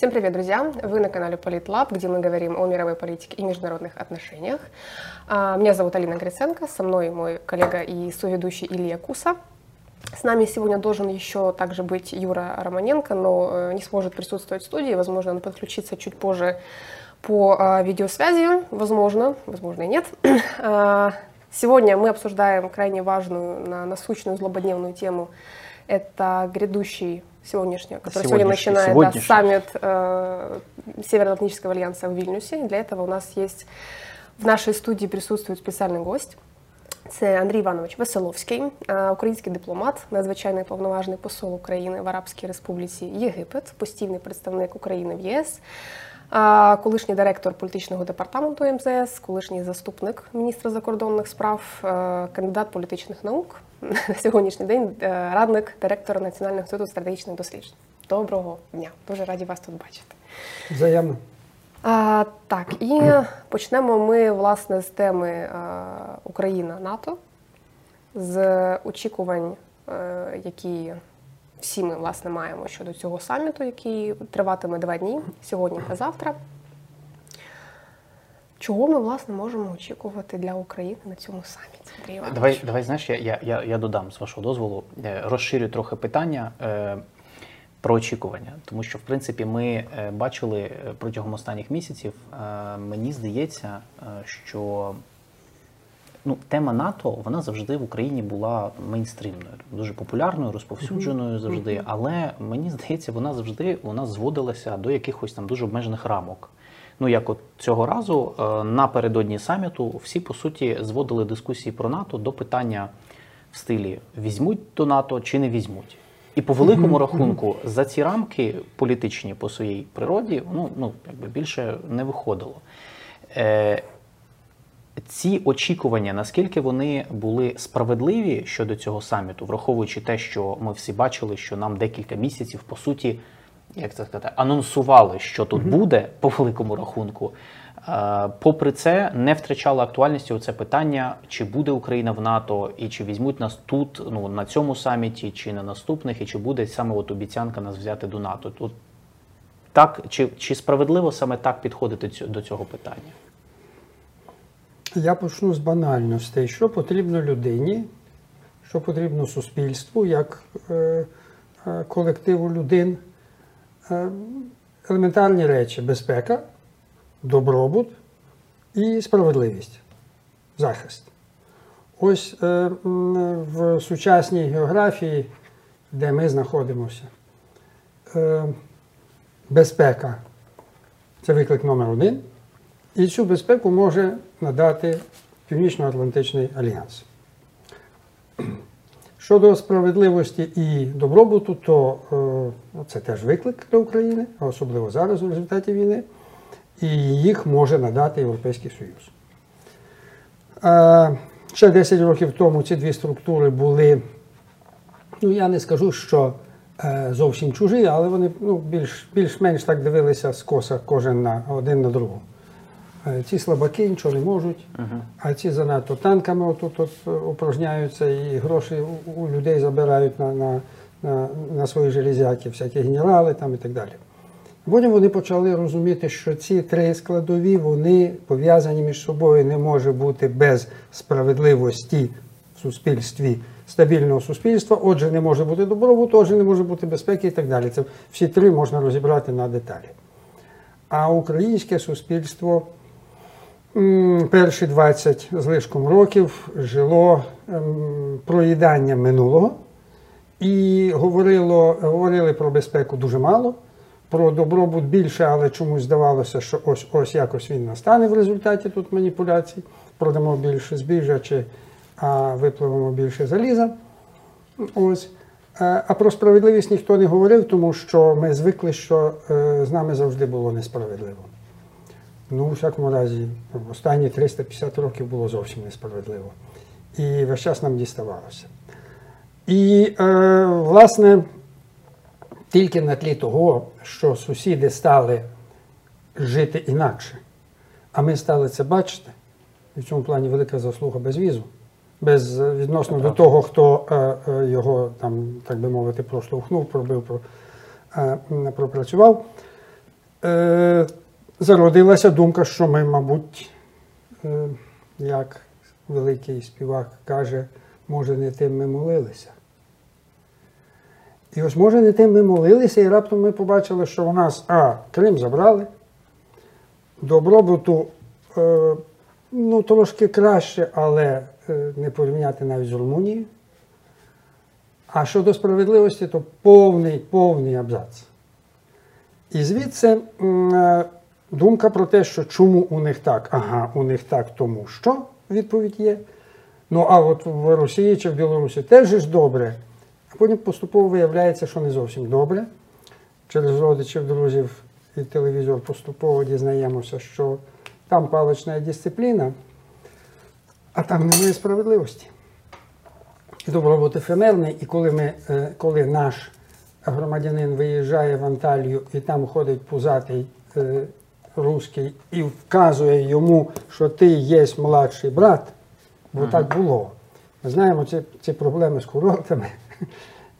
Всем привет, друзья! Вы на канале Политлаб, где мы говорим о мировой политике и международных отношениях. А, меня зовут Алина Гриценко, со мной мой коллега и соведущий Илья Куса. С нами сегодня должен еще также быть Юра Романенко, но э, не сможет присутствовать в студии. Возможно, он подключится чуть позже по а, видеосвязи. Возможно, возможно и нет. А, сегодня мы обсуждаем крайне важную, насущную, злободневную тему. Это грядущий сегодняшний, который сегодня начинает да, саммит э, Североатлантического альянса в Вильнюсе. Для этого у нас есть в нашей студии присутствует специальный гость. Це Андрій Іванович Веселовський, український дипломат, надзвичайний повноважний посол України в Арабській Республіці Єгипет, постійний представник України в ЄС, колишній директор політичного департаменту МЗС, колишній заступник міністра закордонних справ, кандидат політичних наук, на сьогоднішній день радник директора Національного інституту стратегічних досліджень. Доброго дня! Дуже раді вас тут бачити. Взаємно. А, Так, і почнемо ми власне з теми а, Україна НАТО, з очікувань, а, які всі ми власне маємо щодо цього саміту, який триватиме два дні сьогодні та завтра. Чого ми власне можемо очікувати для України на цьому саміті? Давай, давай знаєш, я я, я, я додам з вашого дозволу, е, розширю трохи питання е, про очікування, тому що в принципі ми е, бачили е, протягом останніх місяців. Е, мені здається, що ну, тема НАТО вона завжди в Україні була мейнстрімною, дуже популярною, розповсюдженою завжди. Але мені здається, вона завжди вона зводилася до якихось там дуже обмежених рамок. Ну, як от цього разу е, напередодні саміту всі по суті зводили дискусії про НАТО до питання в стилі візьмуть до НАТО чи не візьмуть. І по великому рахунку за ці рамки політичні по своїй природі ну, ну якби більше не виходило. Е, ці очікування, наскільки вони були справедливі щодо цього саміту, враховуючи те, що ми всі бачили, що нам декілька місяців по суті, як це сказати, анонсували, що тут буде по великому рахунку. Попри це, не втрачало актуальності це питання, чи буде Україна в НАТО, і чи візьмуть нас тут, ну на цьому саміті, чи на наступних, і чи буде саме от обіцянка нас взяти до НАТО. Тут так чи, чи справедливо саме так підходити до цього питання? Я почну з банальностей, що потрібно людині, що потрібно суспільству, як е, е, колективу людей. Е, елементарні речі безпека, добробут і справедливість, захист. Ось е, в сучасній географії, де ми знаходимося, е, безпека це виклик номер один. І цю безпеку може надати Північно-Атлантичний альянс. Щодо справедливості і добробуту, то е, це теж виклик для України, особливо зараз у результаті війни, і їх може надати Європейський Союз. Е, ще 10 років тому ці дві структури були, ну я не скажу, що е, зовсім чужі, але вони ну, більш, більш-менш так дивилися скоса кожен на один на другого. Ці слабаки нічого не можуть, а ці занадто танками отут от упражняються і гроші у людей забирають на на, на, на свої железяки, всякі генерали там і так далі. Потім вони почали розуміти, що ці три складові вони пов'язані між собою, не може бути без справедливості в суспільстві, стабільного суспільства, отже, не може бути добробуту, отже, не може бути безпеки і так далі. Це всі три можна розібрати на деталі. А українське суспільство перші 20 з лишком років жило ем, проїдання минулого і говорило, говорили про безпеку дуже мало, про добробут більше, але чомусь здавалося, що ось ось якось він настане в результаті тут маніпуляцій. Продамо більше збіжжя чи а, випливемо більше заліза. Ось. Е, а про справедливість ніхто не говорив, тому що ми звикли, що е, з нами завжди було несправедливо. Ну, у всякому разі, останні 350 років було зовсім несправедливо. І весь час нам діставалося. І, е, власне, тільки на тлі того, що сусіди стали жити інакше, а ми стали це бачити, і в цьому плані велика заслуга без візу, без відносно до того, хто е, е, його там, так би мовити, проштовхнув, пробив, про, е, пропрацював. Зародилася думка, що ми, мабуть, е, як великий співак каже, може, не тим ми молилися. І ось, може, не тим ми молилися, і раптом ми побачили, що у нас А. Крим забрали, добробуту е, ну, трошки краще, але е, не порівняти навіть з Румунією. А щодо справедливості, то повний, повний абзац. І звідси е, думка про те, що чому у них так, ага, у них так, тому що відповідь є. Ну а от в Росії чи в Білорусі теж ж добре. А потім поступово виявляється, що не зовсім добре. Через родичів, друзів і телевізор поступово дізнаємося, що там палична дисципліна, а там немає справедливості. І добробут ефемерний, і коли, ми, е, коли наш громадянин виїжджає в Анталію і там ходить пузатий е, русський і вказує йому, що ти є младший брат, бо так було. Ми знаємо ці, ці проблеми з курортами.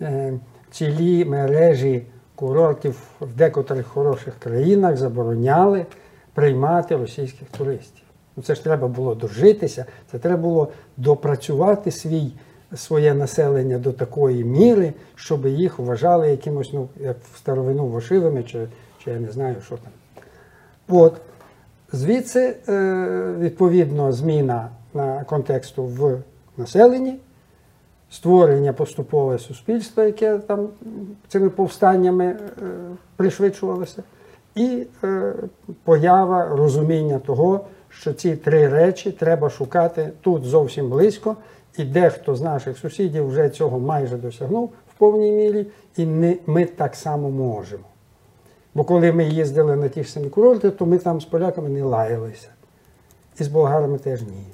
Е, Цілі мережі курортів в декотрих хороших країнах забороняли приймати російських туристів. Ну, це ж треба було дожитися, це треба було допрацювати свій, своє населення до такої міри, щоб їх вважали якимось, ну, як в старовину вошивими, чи, чи я не знаю, що там. От. Звідси, е, відповідно, зміна на контексту в населенні, створення поступове суспільства, яке там цими повстаннями е, пришвидшувалося, і е, поява розуміння того, що ці три речі треба шукати тут зовсім близько, і дехто з наших сусідів вже цього майже досягнув в повній мірі, і не, ми так само можемо. Бо коли ми їздили на ті ж самі курорти, то ми там з поляками не лаялися. І з болгарами теж ні.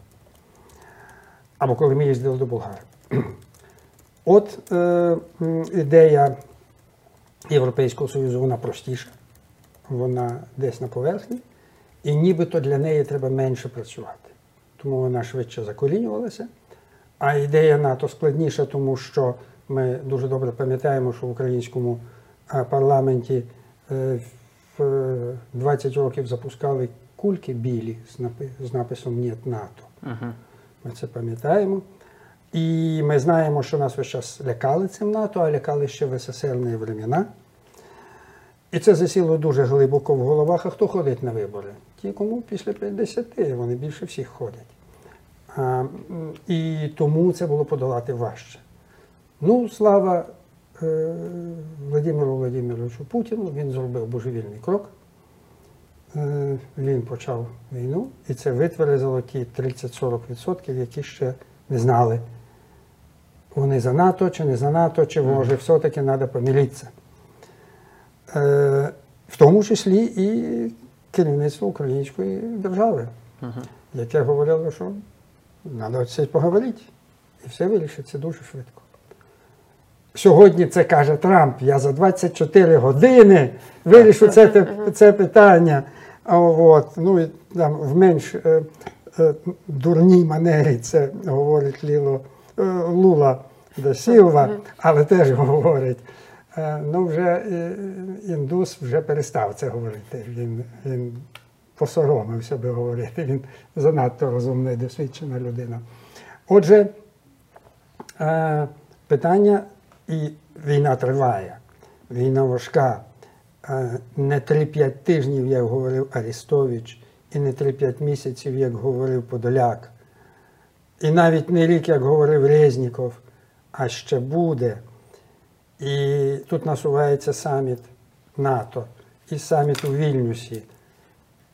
Або коли ми їздили до болгар. От е, ідея Європейського Союзу, вона простіша, вона десь на поверхні, і нібито для неї треба менше працювати. Тому вона швидше закорінювалася. А ідея НАТО складніша, тому що ми дуже добре пам'ятаємо, що в українському е, парламенті в е, 20 років запускали кульки білі з написом «Нєт НАТО. Угу. Ми це пам'ятаємо. І ми знаємо, що нас весь час лякали цим НАТО, а лякали ще в СССР времена. І це засіло дуже глибоко в головах. А хто ходить на вибори? Ті, кому після 50, вони більше всіх ходять. А, і тому це було подолати важче. Ну, слава е, Владимиру Владимировичу Путіну, він зробив божевільний крок. Е, він почав війну, і це витверезило ті 30-40%, які ще не знали, вони за НАТО чи не за НАТО, чи може все-таки треба помілитися. Е, в тому числі і керівництво української держави, яке говорило, що треба поговорити, і все вирішиться дуже швидко. Сьогодні це каже Трамп. Я за 24 години вирішу це, це питання. От, ну, і там в менш е, е, дурній манері це говорить Ліло, е, Лула да Сілва, але теж говорить. Е, ну, вже е, індус вже перестав це говорити. Він, він посоромився би говорити. Він занадто розумна і досвідчена людина. Отже, е, питання, і війна триває, війна важка. Е, Не 3-5 тижнів, як говорив Арістович, і не 3-5 місяців, як говорив Подоляк, і навіть не рік, як говорив Резніков, а ще буде. І тут насувається саміт НАТО і саміт у Вільнюсі.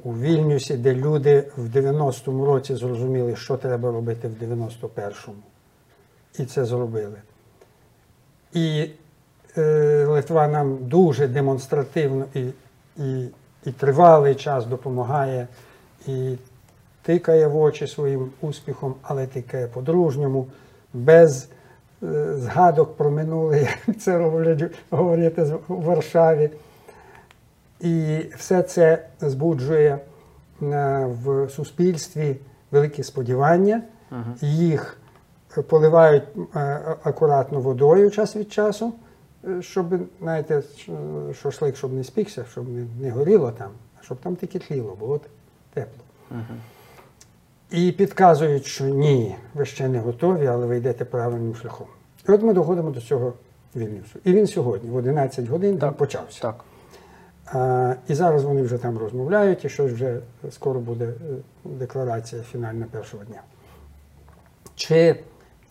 У Вільнюсі, де люди в 90-му році зрозуміли, що треба робити в 91-му. І це зробили. І е, Литва нам дуже демонстративно і, і, і тривалий час допомагає, і тикає в очі своїм успіхом, але тикає по-дружньому, без е, згадок про минуле, як це роблять говорити у Варшаві. І все це збуджує е, в суспільстві великі сподівання. Їх поливають е, акуратно водою час від часу, е, щоб, знаєте, ш- шашлик, щоб не спікся, щоб не, горіло там, а щоб там тільки тліло, було тепло. І підказують, що ні, ви ще не готові, але ви йдете правильним шляхом. І от ми доходимо до цього Вільнюсу. І він сьогодні, в 11 годин, він почався. Так. А, і зараз вони вже там розмовляють, і щось вже скоро буде е, декларація фінальна першого дня. Чи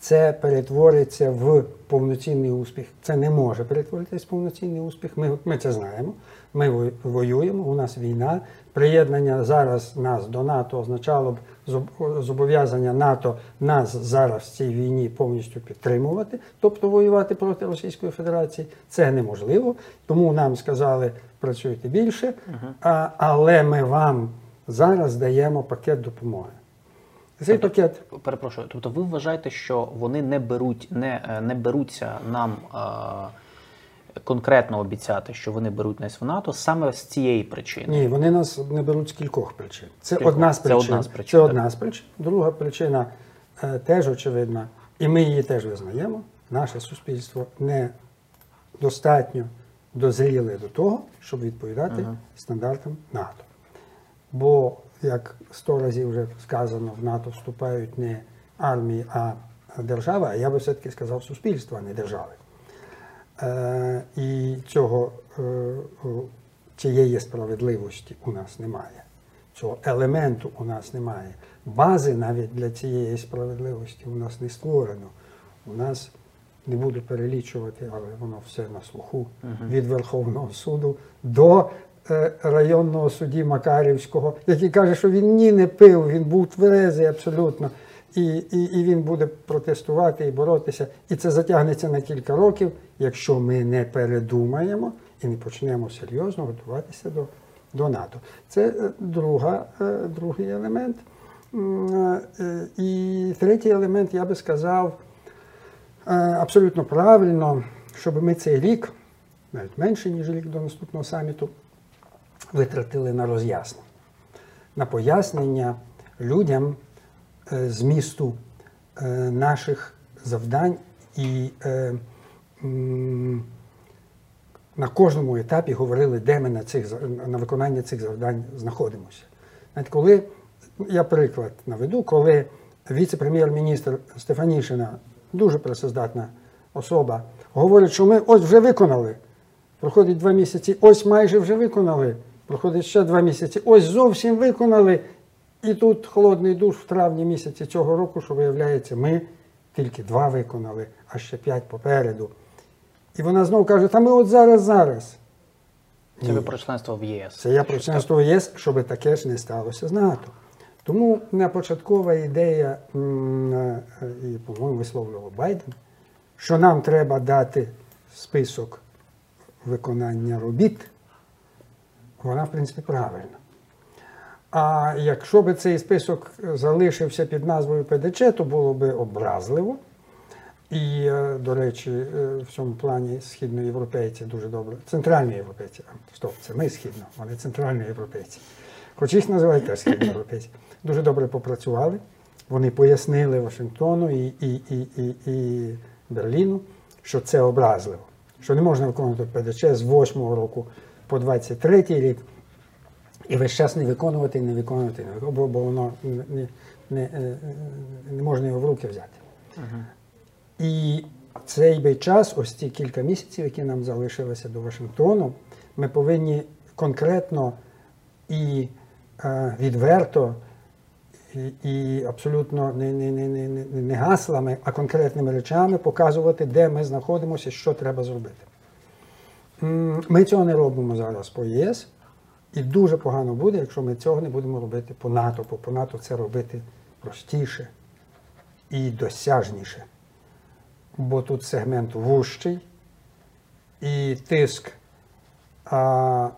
це перетвориться в повноцінний успіх? Це не може перетворитись в повноцінний успіх. Ми, ми це знаємо. Ми воюємо, у нас війна. Приєднання зараз нас до НАТО означало б зоб- зобов'язання НАТО нас зараз в цій війні повністю підтримувати, тобто воювати проти Російської Федерації. Це неможливо. Тому нам сказали, працюйте більше, а, але ми вам зараз даємо пакет допомоги. Цей пакет Перепрошую, тобто ви вважаєте, що вони не беруть, не, е, не беруться нам е, конкретно обіцяти, що вони беруть нас в НАТО саме з цієї причини? Ні, вони нас не беруть з кількох причин. Це Кількох. одна з Це причин. одна з причин, Це одна з причин. Друга причина е, теж очевидна, і ми її теж визнаємо. Наше суспільство не достатньо дозріле до того, щоб відповідати стандартам НАТО. Бо, як сто разів вже сказано, в НАТО вступають не армії, а держава, а я би все-таки сказав суспільство, а не держави. Е, і цього, е, цієї справедливості у нас немає. Цього елементу у нас немає. Бази навіть для цієї справедливості у нас не створено. У нас не буду перелічувати, але воно все на слуху від Верховного суду до районного судді Макарівського, який каже, що він ні не пив, він був тверезий абсолютно. І, і, і він буде протестувати і боротися. І це затягнеться на кілька років, якщо ми не передумаємо і не почнемо серйозно готуватися до, до НАТО. Це е, друга, е, другий елемент. Е, І третій елемент, я би сказав, е, абсолютно правильно, щоб ми цей рік, навіть менше, ніж рік до наступного саміту, витратили на роз'яснення, на пояснення людям е, змісту е, наших завдань і е, на кожному етапі говорили, де ми на, цих, на виконання цих завдань знаходимося. Навіть коли, я приклад наведу, коли віце-прем'єр-міністр Стефанішина, дуже працездатна особа, говорить, що ми ось вже виконали. Проходить два місяці, ось майже вже виконали. Проходить ще два місяці, ось зовсім виконали. І тут холодний душ в травні місяці цього року, що виявляється, ми тільки два виконали, а ще п'ять попереду. І вона знову каже: та ми от зараз, зараз. Це ви про членство в ЄС. Це я про членство в ЄС, щоб таке ж не сталося з НАТО. Тому початкова ідея, е, і, по-моєму, висловлював Байден, що нам треба дати список виконання робіт, вона, в принципі, правильна. А якщо б цей список залишився під назвою ПДЧ, то було б образливо. І, е, до речі, е, в цьому плані східноєвропейці дуже добре. Центральні європейці, стоп, це ми східно, вони центральні європейці. Хоч їх називають теж східноєвропейці. Дуже добре попрацювали. Вони пояснили Вашингтону і, і, і, і, і Берліну, що це образливо, що не можна виконувати ПДЧ з 8 року по 23 рік і весь час не виконувати, не виконувати, не виконувати, бо, воно не, не, не, е, не можна його в руки взяти. І цей би час, ось ці кілька місяців, які нам залишилися до Вашингтону, ми повинні конкретно і е, відверто, і, і абсолютно не, не, не, не- не гаслами, а конкретними речами показувати, де ми знаходимося, що треба зробити. Ми цього не робимо зараз по ЄС, і дуже погано буде, якщо ми цього не будемо робити по НАТО, бо по НАТО це робити простіше і досяжніше бо тут сегмент вужчий, і тиск а,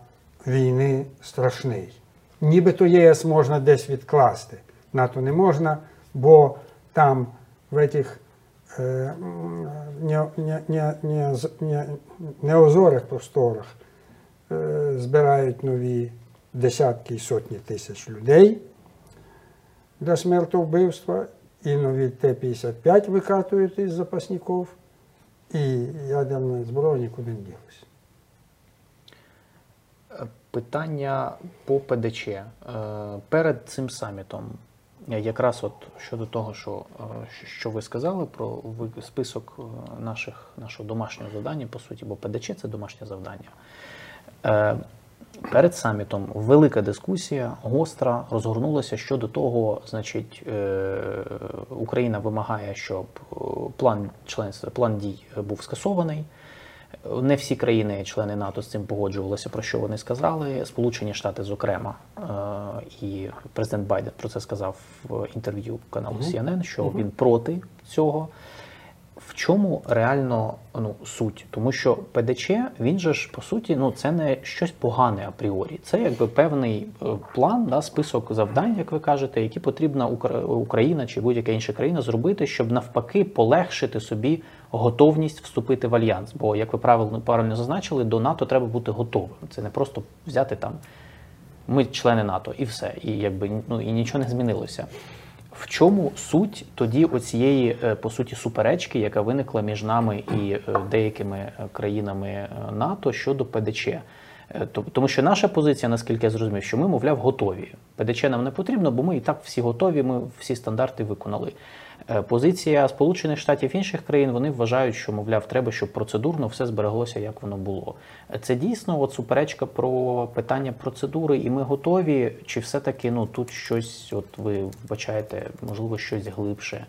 війни страшний. Нібито єС можна десь відкласти. НАТО не можна, бо там в м, не, неозорих просторах е, збирають нові десятки і сотні тисяч людей для смертовбивства, і нові Т-55 викатують із запасників, і ядерної зброї нікуди не ділися. Питання по ПДЧ. Е, Перед цим самітом, е, якраз от щодо того, що, е, що ви сказали про список е, наших, нашого домашнього завдання, по суті, бо ПДЧ це домашнє завдання. Е, Перед самітом велика дискусія, гостра, розгорнулася щодо того, значить, Україна вимагає, щоб план членства, план дій був скасований. Не всі країни, члени НАТО, з цим погоджувалися, про що вони сказали. Сполучені Штати, зокрема, е, і президент Байден про це сказав в інтерв'ю каналу CNN, що він проти цього. В чому реально ну, суть? Тому що ПДЧ, він же ж по суті, ну це не щось погане апріорі. Це якби певний е, план, да, список завдань, як ви кажете, які потрібна Україна чи будь-яка інша країна зробити, щоб навпаки полегшити собі готовність вступити в альянс. Бо, як ви правильно правильно зазначили, до НАТО треба бути готовим. Це не просто взяти там ми члени НАТО, і все, і якби ну і нічого не змінилося. В чому суть тоді оцієї е, по суті суперечки, яка виникла між нами і е, деякими е, країнами НАТО щодо ПДЧ? Тому що наша позиція, наскільки я зрозумів, що ми, мовляв, готові. ПДЧ нам не потрібно, бо ми і так всі готові, ми всі стандарти виконали. Е, Позиція Сполучених Штатів інших країн вони вважають, що мовляв, треба, щоб процедурно все збереглося, як воно було. Це дійсно от суперечка про питання процедури, і ми готові, чи все-таки ну тут щось, от ви вбачаєте, можливо, щось глибше.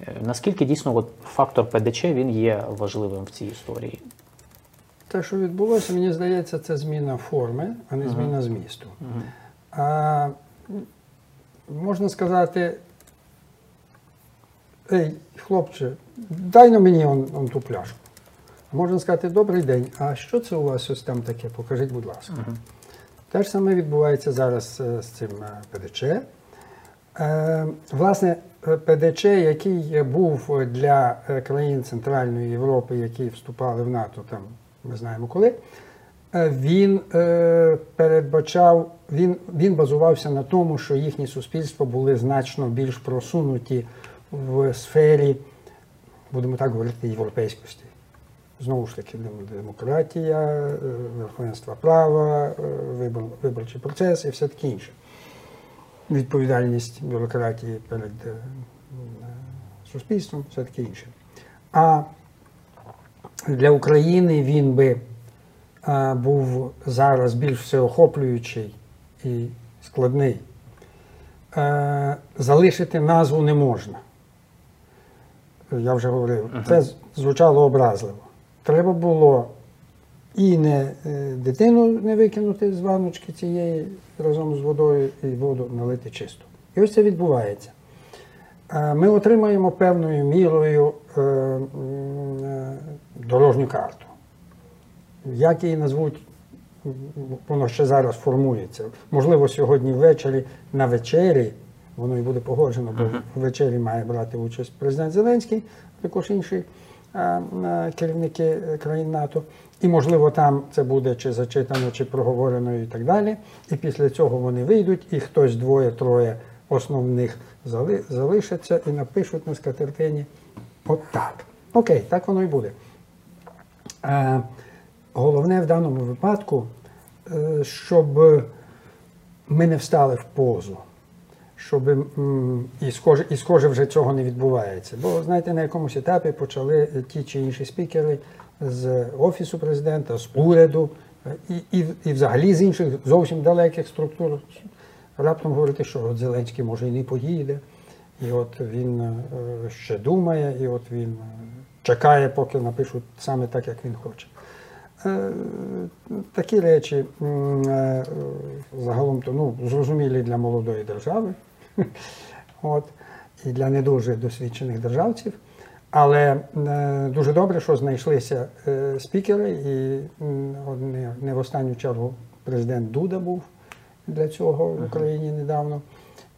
Е, Наскільки дійсно от фактор ПДЧ він є важливим в цій історії? Те, що відбулося, мені здається, це зміна форми, а не зміна змісту. А, можна сказати, ей, хлопче, дай на мені он, он ту пляшку. Можна сказати, добрий день, а що це у вас ось там таке? Покажіть, будь ласка. Те ж саме відбувається зараз е, з цим е, ПДЧ. Е, Власне, ПДЧ, який був для країн Центральної Європи, які вступали в НАТО, там ми знаємо коли, він передбачав, він, він базувався на тому, що їхні суспільства були значно більш просунуті в сфері, будемо так говорити, європейськості. Знову ж таки, демократія, е, верховенство права, е, вибор- виборчий процес і все таке інше. Відповідальність бюрократії перед е, суспільством, все таке інше. А для України він би був зараз більш всеохоплюючий і складний. Залишити назву не можна. Я вже говорив, це звучало образливо. Треба було і не е, дитину не викинути з ванночки цієї разом з водою, і воду налити чисту. І ось це відбувається. Е, Ми отримаємо певною мірою е, дорожню карту. Як її назвуть, воно ще зараз формується. Можливо, сьогодні ввечері на вечері, воно і буде погоджено, бо в вечері має брати участь президент Зеленський, також інші е, е, керівники е, країн НАТО. І, можливо, там це буде чи зачитано, чи проговорено і так далі. І після цього вони вийдуть, і хтось двоє-троє основних зали- залишаться і напишуть на скатертині от так. Окей, так воно і буде. Е, Головне в даному випадку, щоб ми не встали в позу, щоб і схоже, і схоже вже цього не відбувається. Бо знаєте, на якомусь етапі почали ті чи інші спікери з офісу президента, з уряду і, і, і взагалі з інших зовсім далеких структур раптом говорити, що от Зеленський може і не поїде, і от він е, ще думає, і от він чекає, поки напишуть саме так, як він хоче. Е, Такі речі е, загалом то ну, зрозумілі для молодої держави, от, і для не дуже досвідчених державців. Але е, дуже добре, що знайшлися е, спікери, і не, не в останню чергу президент Дуда був для цього в Україні недавно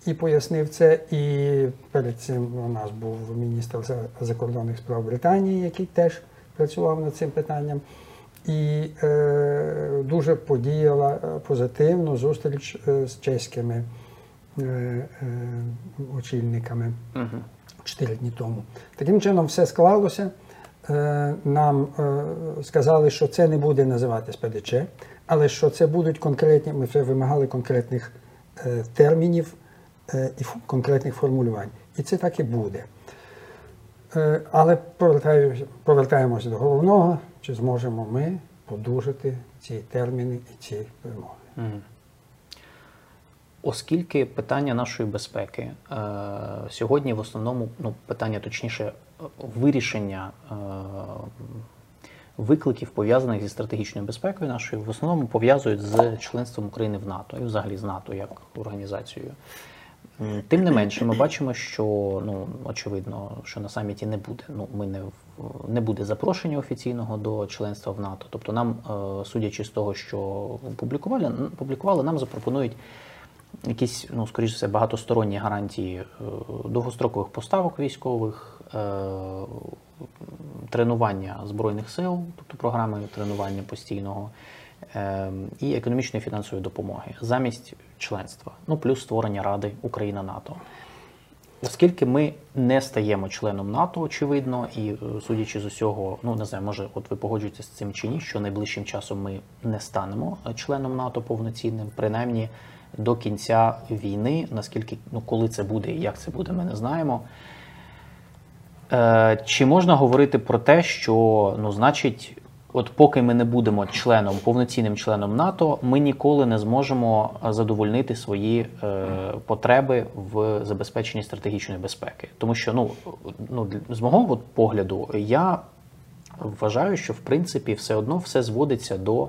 і пояснив це. І перед цим у нас був міністр закордонних справ Британії, який теж працював над цим питанням. І е, дуже подіяла е, позитивно зустріч е, з чеськими очільниками чотири дні тому. Таким чином все склалося. е, нам е, сказали, що це не буде називатись ПДЧ, але що це будуть конкретні, ми вже вимагали конкретних е, термінів е, і конкретних формулювань. І це так і буде. Е, Але повертаємося до головного, чи зможемо ми подужати ці терміни і ці вимоги. Оскільки питання нашої безпеки е, сьогодні в основному, ну питання точніше, вирішення е, викликів, пов'язаних зі стратегічною безпекою нашою, в основному пов'язують з членством України в НАТО і взагалі з НАТО як організацією. Тим не менше, ми бачимо, що ну очевидно, що на саміті не буде. Ну ми не не буде запрошення офіційного до членства в НАТО. Тобто, нам, е, судячи з того, що публікували, публікували, нам запропонують якісь, ну скоріш за все, багатосторонні гарантії е, довгострокових поставок військових, е, тренування збройних сил, тобто програми тренування постійного. е, І економічної фінансової допомоги замість членства, ну плюс створення Ради Україна НАТО. Оскільки ми не стаємо членом НАТО, очевидно, і судячи з усього, ну не знаю, може, от ви погоджуєтеся з цим чи ні, що найближчим часом ми не станемо членом НАТО повноцінним, принаймні до кінця війни, наскільки ну коли це буде і як це буде, ми не знаємо. Е, Чи можна говорити про те, що ну, значить, от поки ми не будемо членом, повноцінним членом НАТО, ми ніколи не зможемо задовольнити свої е, потреби в забезпеченні стратегічної безпеки. Тому що, ну, ну з мого от погляду, я вважаю, що в принципі все одно все зводиться до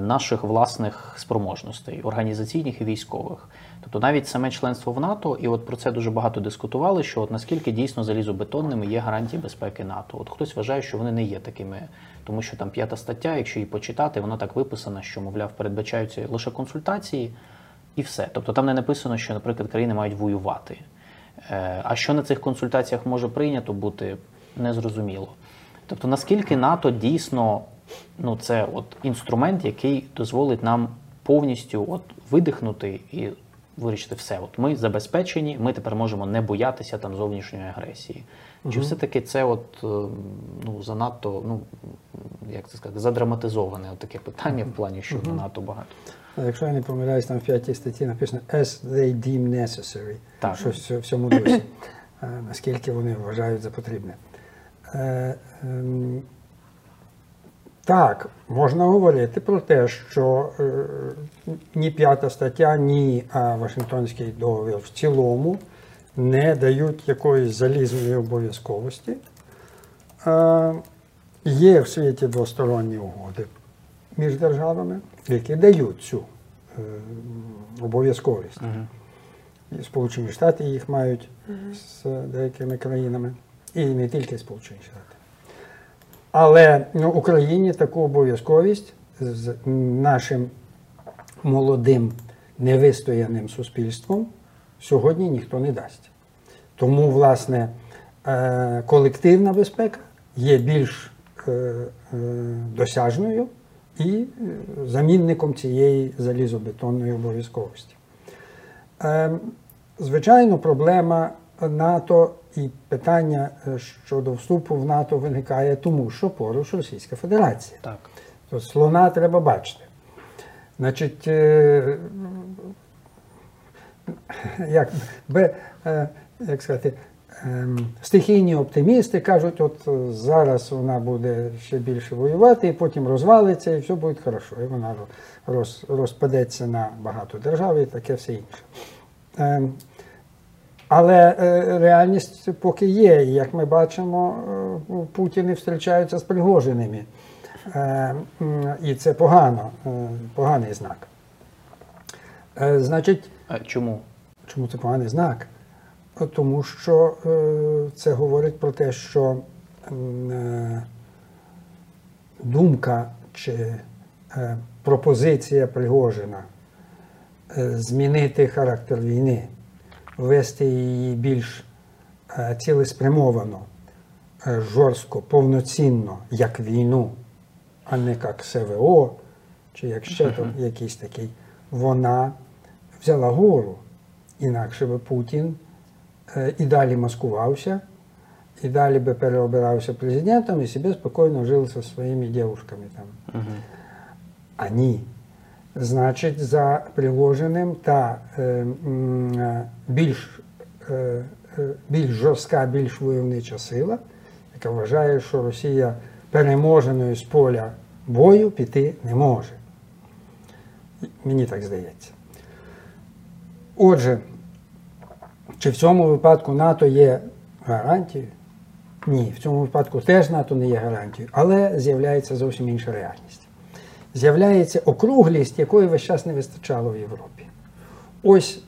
наших власних спроможностей, організаційних і військових. Тобто навіть саме членство в НАТО, і от про це дуже багато дискутували, що от наскільки дійсно залізобетонними є гарантії безпеки НАТО. От хтось вважає, що вони не є такими, тому що там п'ята стаття, якщо її почитати, вона так виписана, що, мовляв, передбачаються лише консультації і все. Тобто там не написано, що, наприклад, країни мають воювати. Е, А що на цих консультаціях може прийнято бути, незрозуміло. Тобто, наскільки НАТО дійсно ну, це от інструмент, який дозволить нам повністю от видихнути і вирішити все. От ми забезпечені, ми тепер можемо не боятися там зовнішньої агресії. Чи все-таки це от е, ну, занадто, ну як це сказати, задраматизоване от таке питання в плані, що НАТО багато. Якщо я не помиляюсь, там в п'ятій статті написано as they deem necessary. Так. Щось в цьому дусі. Е, Наскільки вони вважають за потрібне. Е, Так, можна говорити про те, що е, ні п'ята стаття, ні Вашингтонський договір в цілому не дають якоїсь залізної обов'язковості. Е, Є в світі двосторонні угоди між державами, які дають цю е, обов'язковість. І Сполучені Штати їх мають з деякими країнами, і не тільки Сполучені Штати. Але ну, Україні таку обов'язковість з нашим молодим невистояним суспільством сьогодні ніхто не дасть. Тому, власне, е, колективна безпека є більш е, е, досяжною і замінником цієї залізобетонної обов'язковості. Е, Звичайно, проблема НАТО і питання е, щодо вступу в НАТО виникає тому, що поруч Російська Федерація. Так. То слона треба бачити. Значить, е, як, бе, е, як сказати, ем, стихійні оптимісти кажуть, от зараз вона буде ще більше воювати, і потім розвалиться, і все буде хорошо. І вона роз, розпадеться на багато держав і таке все інше. Але е, реальність поки є. І як ми бачимо, е, Путіни зустрічаються з Пригожиними. Е, І це погано, е, поганий знак. Е, Значить, А чому? чому це поганий знак? Тому що е, це говорить про те, що е, думка чи е, пропозиція Пригожина е, змінити характер війни, вести її більш е, цілеспрямовано, е, жорстко, повноцінно, як війну, а не як СВО, чи як ще там якийсь такий, вона взяла гору. Інакше би Путін е, і далі маскувався і далі би переобирався президентом і собі спокійно жив зі своїми дівчатками там. А ні. Значить, за приложеним та е, е, більш, е, е, більш жорстка, більш войовнича сила, яка вважає, що Росія переможеною з поля бою піти не може. Мені так здається. Отже, чи в цьому випадку НАТО є гарантією? Ні, в цьому випадку теж НАТО не є гарантією, але з'являється зовсім інша реальність. З'являється округлість, якої весь час не вистачало в Європі. Ось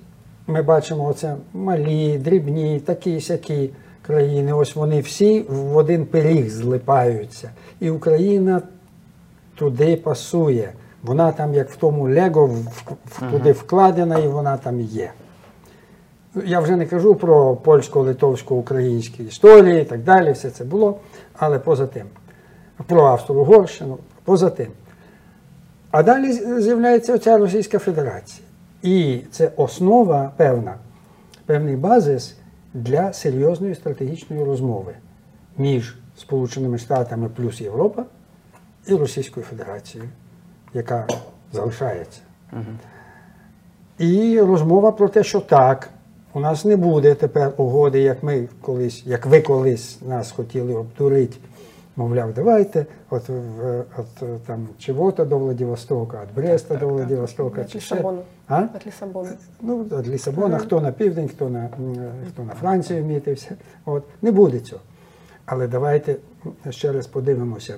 ми бачимо оце малі, дрібні, такі сякі країни. Ось вони всі в один пиріг злипаються. І Україна туди пасує. Вона там, як в тому Лего, туди вкладена, і вона там є. Я вже не кажу про польсько-литовсько-українські історії і так далі, все це було, але поза тим. Про Австро-Угорщину, поза тим. А далі з'являється оця Російська Федерація. І це основа певна, певний базис для серйозної стратегічної розмови між Сполученими Штатами плюс Європа і Російською Федерацією, яка залишається. І розмова про те, що так, у нас не буде тепер угоди, як ми колись, як ви колись нас хотіли обдурити. Мовляв, давайте, от, в- от е, там чого-то до Владивостока, від Бреста до Владивостока. Ще. Лиссабона. А? От Лиссабона. Ну, від Лісабона, хто на південь, хто на, е, хто на Францію мітився. От. Не буде цього. Але давайте ще раз подивимося.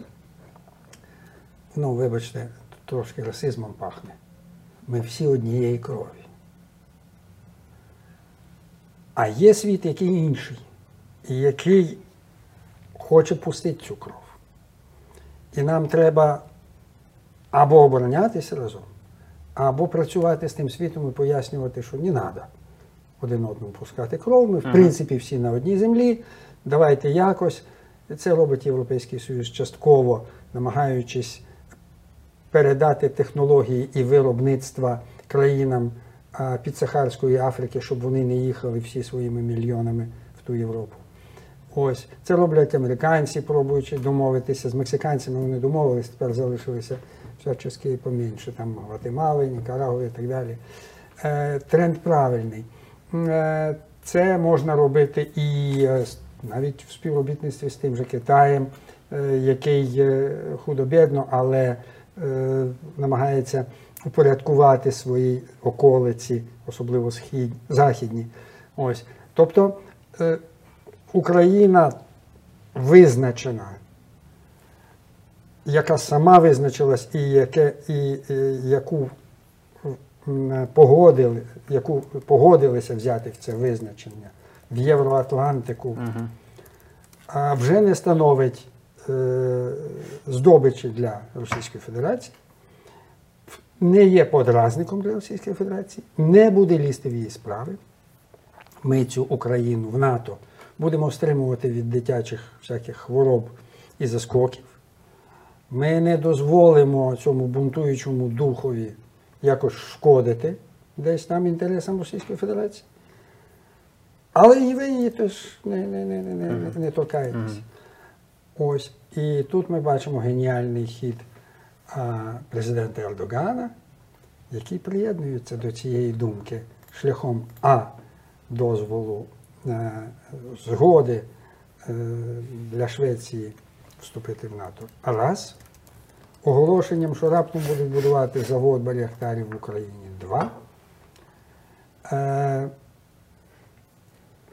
Ну, вибачте, трошки расизмом пахне. Ми всі однієї крові. А є світ, який інший, який хоче пустити цю кров. І нам треба або оборонятися разом, або працювати з тим світом і пояснювати, що не треба один одному пускати кров. Ми, в принципі, всі на одній землі. Давайте якось. Це робить Європейський Союз частково, намагаючись передати технології і виробництва країнам підсахарської Африки, щоб вони не їхали всі своїми мільйонами в ту Європу. Ось це роблять американці, пробуючи домовитися з мексиканцями. Вони домовились, тепер залишилися всячески поменше, там Гватемали, Нікарагуа і так далі. Е, тренд правильний. Е, це можна робити і е, навіть в співробітництві з тим же Китаєм, який худо-бідно, але намагається упорядкувати свої околиці, особливо схід, західні. Ось. Тобто Україна визначена, яка сама визначилась і, яке, і, і яку погодили, яку погодилися взяти в це визначення в Євроатлантику, а вже не становить е, здобичі для Російської Федерації, не є подразником для Російської Федерації, не буде лізти в її справи. Ми цю Україну в НАТО будемо стримувати від дитячих всяких хвороб і заскоків. Ми не дозволимо цьому бунтуючому духові якось шкодити десь там інтересам Російської Федерації. Але і ви її теж не, не, не, не, не, не торкаєтесь. Ось. І тут ми бачимо геніальний хід а, президента Ердогана, який приєднується до цієї думки шляхом А дозволу згоди е, для Швеції вступити в НАТО. Раз оголошенням, що раптом будуть будувати завод Баріахтарів в Україні. Два. Е,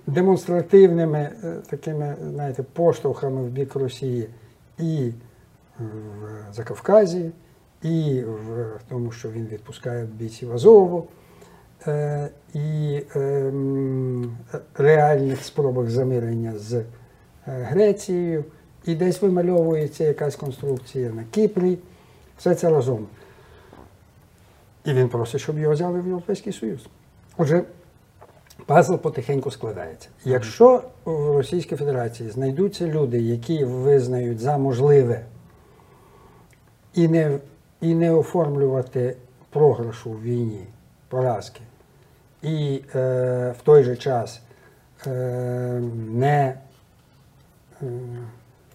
демонстративними е, такими, знаєте, поштовхами в бік Росії і в Закавказі, і в тому, що він відпускає бійців Азову, е, і ем, реальних спробах замирення з е, Грецією, і десь вимальовується якась конструкція на Кіпрі. Все це разом. І він просить, щоб його взяли в Європейський Союз. Отже, пазл потихеньку складається. Якщо в Російській Федерації знайдуться люди, які визнають за можливе і не, і не оформлювати програшу в війні, поразки, і е, в той же час е, не е,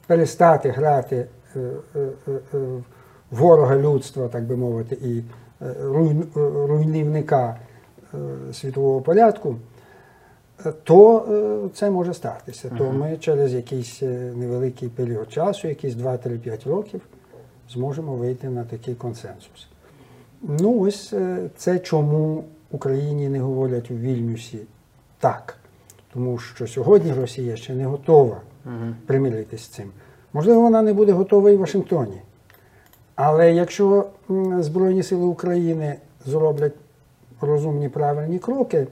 перестати грати е, е, е, е, ворога людства, так би мовити, і е, руйн- руйнівника е, світового порядку, то е, це може статися. То ми через якийсь невеликий період часу, якісь 2-3-5 років, зможемо вийти на такий консенсус. Ну, ось це чому Україні не говорять у Вільнюсі так. Тому що сьогодні Росія ще не готова примиритися з цим. Можливо, вона не буде готова і в Вашингтоні. Але якщо Збройні Сили України зроблять розумні правильні кроки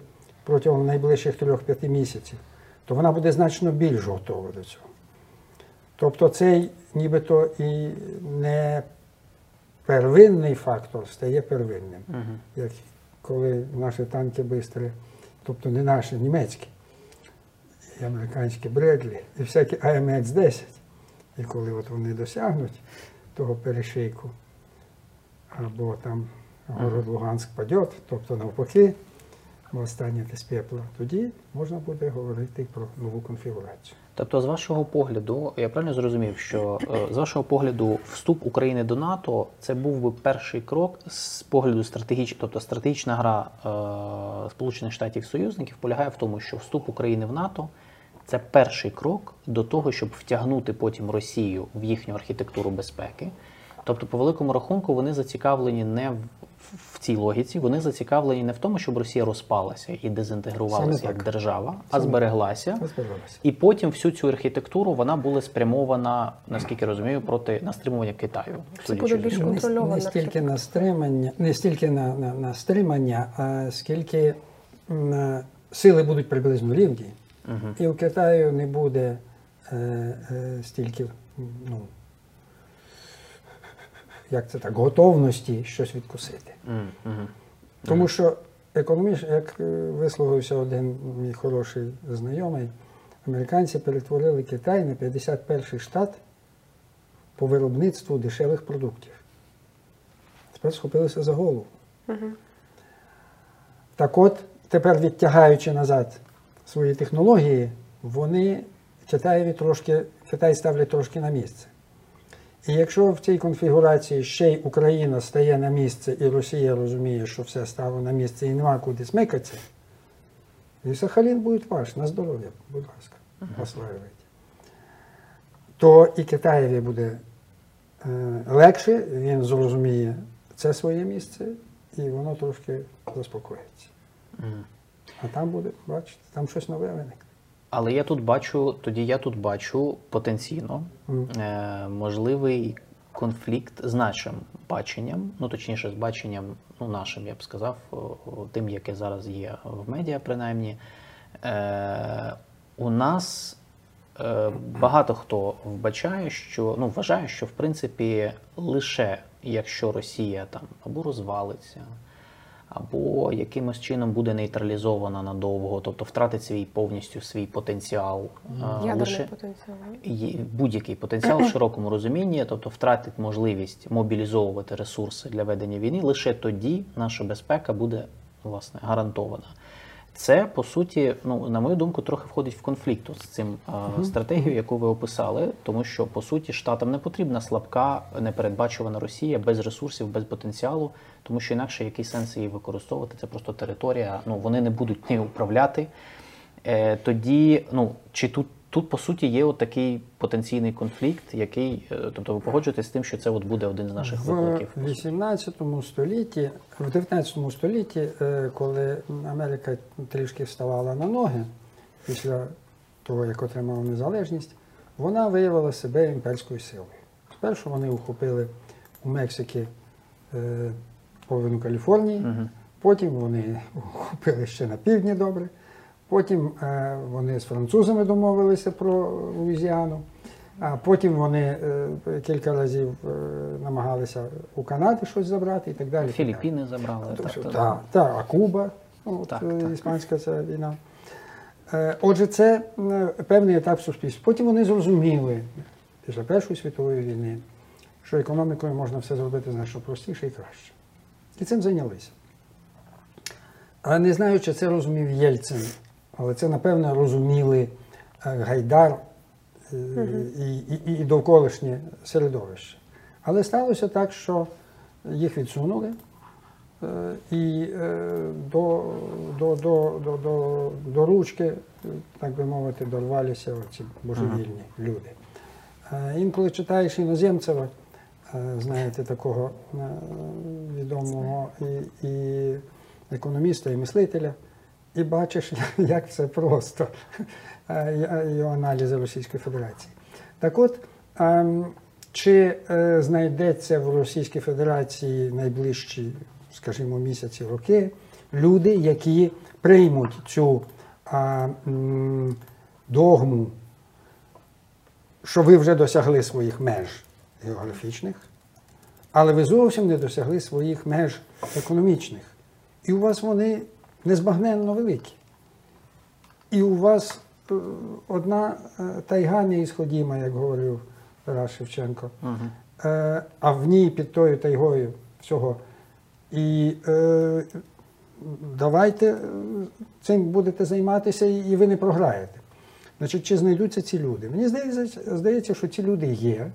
протягом найближчих 3-5 місяців, то вона буде значно більш готова до цього. Тобто цей нібито і не первинний фактор стає первинним. Як коли наші танки бистрі, тобто не наші, німецькі, і американські Бредлі, і всякі АМХ-10. І коли от вони досягнуть того перешийку, або там город Луганськ паде, тобто навпаки, останнє з пепла, тоді можна буде говорити про нову конфігурацію. Тобто, з вашого погляду, я правильно зрозумів, що е, з вашого погляду вступ України до НАТО це був би перший крок з погляду стратегічного, тобто стратегічна гра е, Сполучених Штатів союзників полягає в тому, що вступ України в НАТО це перший крок до того, щоб втягнути потім Росію в їхню архітектуру безпеки. Тобто, по великому рахунку, вони зацікавлені не в, в цій логіці, вони зацікавлені не в тому, щоб Росія розпалася і дезінтегрувалася як держава, а Саме збереглася. І потім всю цю архітектуру вона була спрямована, наскільки розумію, проти на стримування Китаю. судячи буде більш контрольована не стільки на стримання, не стільки на, на, на стримання, а скільки м, сили будуть приблизно рівні, і у Китаю не буде е, е, стільки, ну, як це так, готовності щось відкусити. Мгм. Тому що економічно, як е, висловився один мій хороший знайомий, американці перетворили Китай на 51-й штат по виробництву дешевих продуктів. Тепер схопилися за голову. Так от, тепер відтягаючи назад свої технології, вони Китаєві трошки, Китай ставлять трошки на місце. І якщо в цій конфігурації ще й Україна стає на місце, і Росія розуміє, що все стало на місце і нема куди смикатися, і Сахалін буде ваш, на здоров'я, будь ласка, осваювайте. То і Китаєві буде е, легше, він зрозуміє це своє місце, і воно трошки заспокоїться. А там буде, бачите, там щось нове виникне. Але я тут бачу, тоді я тут бачу потенційно е, можливий конфлікт з нашим баченням, ну точніше, з баченням, ну нашим, я б сказав, тим, яке зараз є в медіа, принаймні. Е, у нас е, багато хто вбачає, що ну вважає, що в принципі лише якщо Росія там або розвалиться, або якимось чином буде нейтралізована надовго, тобто втратить свій повністю свій потенціал. е, Ядерний лише потенціал. будь-який потенціал в широкому розумінні, тобто втратить можливість мобілізовувати ресурси для ведення війни, лише тоді наша безпека буде власне гарантована. Це по суті, ну на мою думку, трохи входить в конфлікт з цим е, стратегією, яку ви описали, тому що по суті штатам не потрібна слабка, непередбачувана Росія без ресурсів, без потенціалу, тому що інакше який сенс її використовувати? Це просто територія. Ну вони не будуть нею управляти. Е, тоді, ну чи тут, тут по суті є от такий потенційний конфлікт, який, е, тобто ви погоджуєтесь з тим, що це от буде один з наших В викликів? 18 столітті, в 19 столітті, е, коли Америка трішки вставала на ноги після того, як отримала незалежність, вона виявила себе імперською силою. Спершу вони ухопили у Мексики е, половину Каліфорнії, Мгм. потім вони ухопили ще на півдні добре, потім е, вони з французами домовилися про Луїзіану. А потім вони е, кілька разів е, намагалися у Канади щось забрати і так далі. і так. Філіппіни забрали. Так, так, так. так, так, а Куба, ну, от, Так, е, так. іспанська ця війна. Е, Отже, це певний етап суспільства. Потім вони зрозуміли після Першої світової війни, що економікою можна все зробити значно простіше і краще. І цим зайнялися. Але не знаю, чи це розумів Єльцин, але це, напевно, розуміли е, Гайдар е, і, і, і довколишнє середовище. Але сталося так, що їх відсунули. е, І до, до, до, до, до, до ручки, так би мовити, дорвалися оці божевільні люди. Інколи читаєш іноземцева, знаєте, такого е, відомого і, і економіста, і мислителя, і бачиш, як все просто. Е, його аналізи Російської Федерації. Так от, ем, чи е, знайдеться в Російській Федерації найближчі, скажімо, місяці, роки люди, які приймуть цю догму, що ви вже досягли своїх меж географічних, але ви зовсім не досягли своїх меж економічних. І у вас вони незбагненно великі. І у вас е, одна е, тайга неісходіма, як говорив Тарас Шевченко, Е, а в ній під тою тайгою всього. І е, давайте цим будете займатися, і і ви не програєте. Значить, чи знайдуться ці люди? Мені здається, здається, що ці люди є,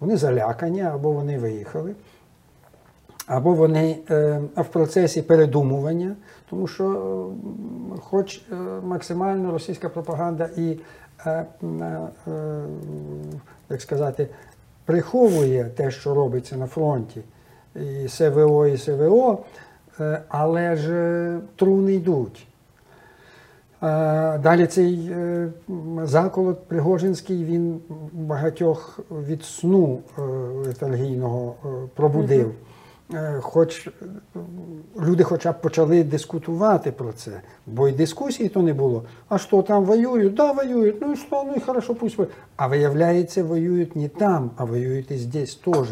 вони залякані, або вони виїхали, або вони е, в процесі передумування, тому що, е, хоч е, максимально російська пропаганда і, як сказати, приховує те, що робиться на фронті, і СВО, і СВО, але ж труни йдуть. Е, Далі цей е, заколот Пригожинський, він багатьох від сну е, летаргійного е, пробудив. Хоч люди хоча б почали дискутувати про це, бо і дискусії то не було. А що там воюють? Да, воюють. Ну і що, ну і хорошо, пусть воюють. А виявляється, воюють не там, а воюють і здесь теж.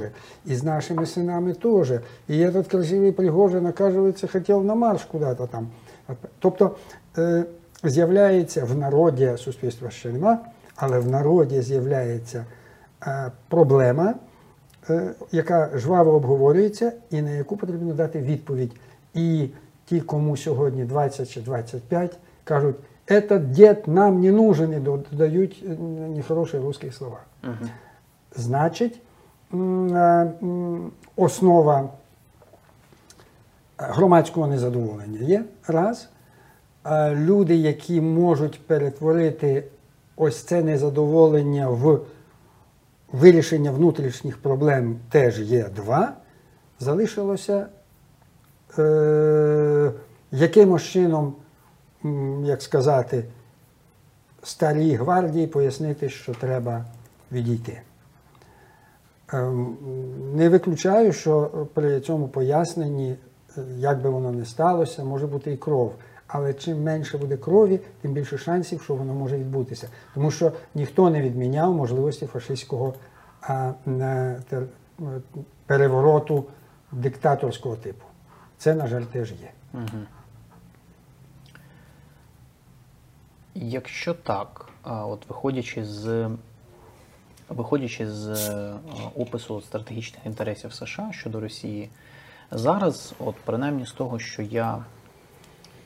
І з нашими синами теж. І этот красивий Пригожин, оказується, хотів на марш куди-то там. Тобто з'являється в народі суспільства ще нема, але в народі з'являється е, проблема, е, яка жваво обговорюється і на яку потрібно дати відповідь. І ті, кому сьогодні 20 чи 25, кажуть, этот дід нам не нужен, і додають е, нехороші русські слова. Значить, основа громадського незадоволення є раз. Люди, які можуть перетворити ось це незадоволення в вирішення внутрішніх проблем, теж є два. Залишилося е, якимось чином, як сказати, старій гвардії пояснити, що треба відійти. Ем, Не виключаю, що при цьому поясненні, е, як би воно не сталося, може бути і кров. Але чим менше буде крові, тим більше шансів, що воно може відбутися. Тому що ніхто не відміняв можливості фашистського а, не, те- е, перевороту диктаторського типу. Це, на жаль, теж є. Якщо так, от виходячи з виходячи з е, опису стратегічних інтересів США щодо Росії, зараз, от принаймні з того, що я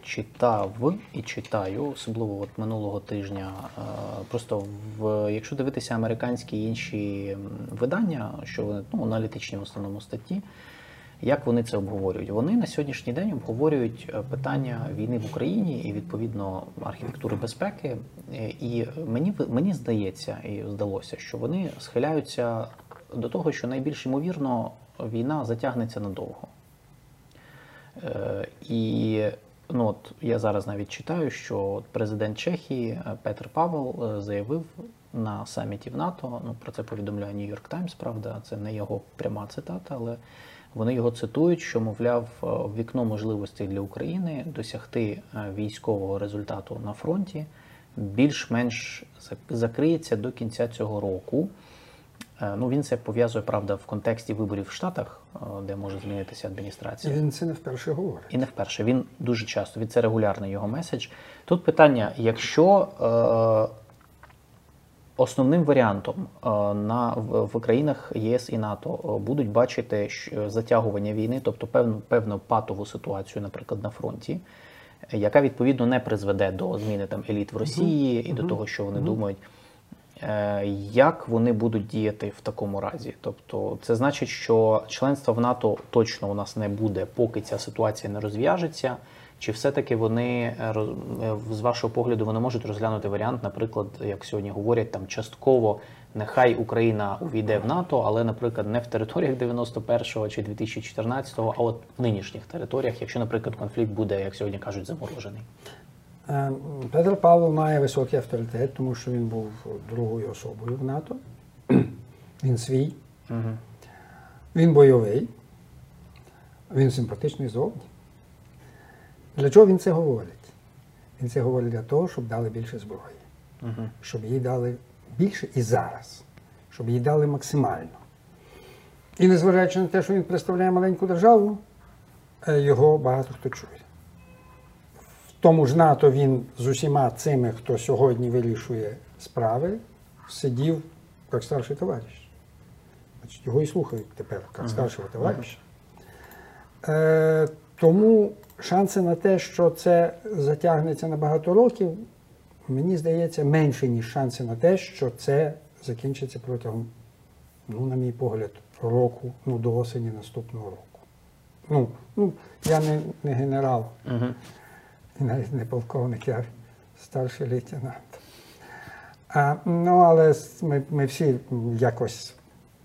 читав і читаю, особливо от минулого тижня, е, просто в якщо дивитися американські інші видання, що вони ну, аналітичні в основному статті, як вони це обговорюють? Вони на сьогоднішній день обговорюють е, питання війни в Україні і відповідно архітектури безпеки. Е, І мені мені здається, і здалося, що вони схиляються до того, що найбільш ймовірно війна затягнеться надовго. І ну, от я зараз навіть читаю, що президент Чехії е, Петр Павел е, заявив на саміті в НАТО. Ну про це повідомляє York Times, правда, це не його пряма цитата, але вони його цитують, що мовляв, е, вікно можливостей для України досягти військового результату на фронті більш-менш закриється до кінця цього року. Е, Ну, він це пов'язує, правда, в контексті виборів в Штатах, е, де може змінитися І адміністрація. він це не вперше говорить. І не вперше. Він дуже часто, від це регулярний його меседж. Тут питання: якщо е, основним варіантом е, на, в, в країнах єС і НАТО е, будуть бачити затягування війни, тобто певну, певну патову ситуацію, наприклад, на фронті, яка відповідно не призведе до зміни там еліт в Росії і до того, що вони думають. Е, Як вони будуть діяти в такому разі? Тобто, це значить, що членства в НАТО точно у нас не буде, поки ця ситуація не розв'яжеться. Чи все-таки вони е, е, з вашого погляду вони можуть розглянути варіант, наприклад, як сьогодні говорять, там частково нехай Україна увійде в НАТО, але, наприклад, не в територіях 91-го чи 2014-го, а от в нинішніх територіях, якщо, наприклад, конфлікт буде, як сьогодні кажуть, заморожений. Е, Петр Павлов має високий авторитет, тому що він був другою особою в НАТО. Він свій, Угу. він бойовий, він симпатичний зовні. Для чого він це говорить? Він це говорить для того, щоб дали більше зброї, Угу. щоб їй дали більше і зараз, щоб їй дали максимально. І незважаючи на те, що він представляє маленьку державу, е, його багато хто чує. Тому ж НАТО він з усіма цими, хто сьогодні вирішує справи, сидів як старший товариш. Значить, його і слухають тепер як старшого товариша. Е, тому шанси на те, що це затягнеться на багато років, мені здається, менше, ніж шанси на те, що це закінчиться протягом, ну, на мій погляд, року, ну, до осені наступного року. Ну, ну я не, не генерал, Угу. І навіть не полковник, я старший лейтенант. А, ну, але ми, ми всі якось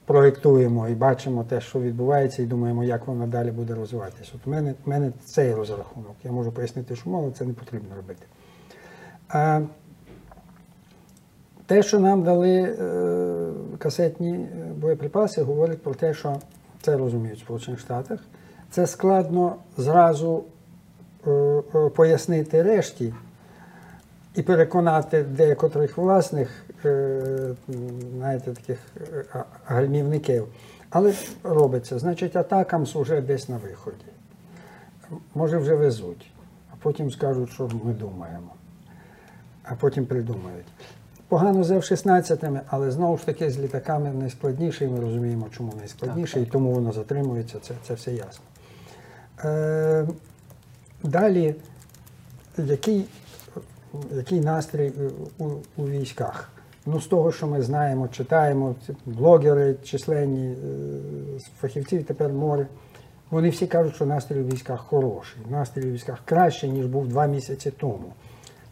проєктуємо і бачимо те, що відбувається, і думаємо, як воно далі буде розвиватися. От у мене, в мене цей розрахунок. Я можу пояснити, що мало, це не потрібно робити. А, те, що нам дали е, касетні е, боєприпаси, говорить про те, що це розуміють в Сполучених Штатах. Це складно зразу пояснити решті і переконати декотрих власних, е, знаєте, таких е, гальмівників. Але робиться. Значить, атакамс уже десь на виході. Може, вже везуть, а потім скажуть, що ми думаємо, а потім придумають. Погано з F-16, але знову ж таки з літаками найскладніше, і ми розуміємо, чому найскладніше, і тому воно затримується, це, це все ясно. Е, далі, який, який настрій у, у військах? Ну, з того, що ми знаємо, читаємо, блогери, численні е, фахівці, тепер море. Вони всі кажуть, що настрій у військах хороший. Настрій у військах краще, ніж був два місяці тому.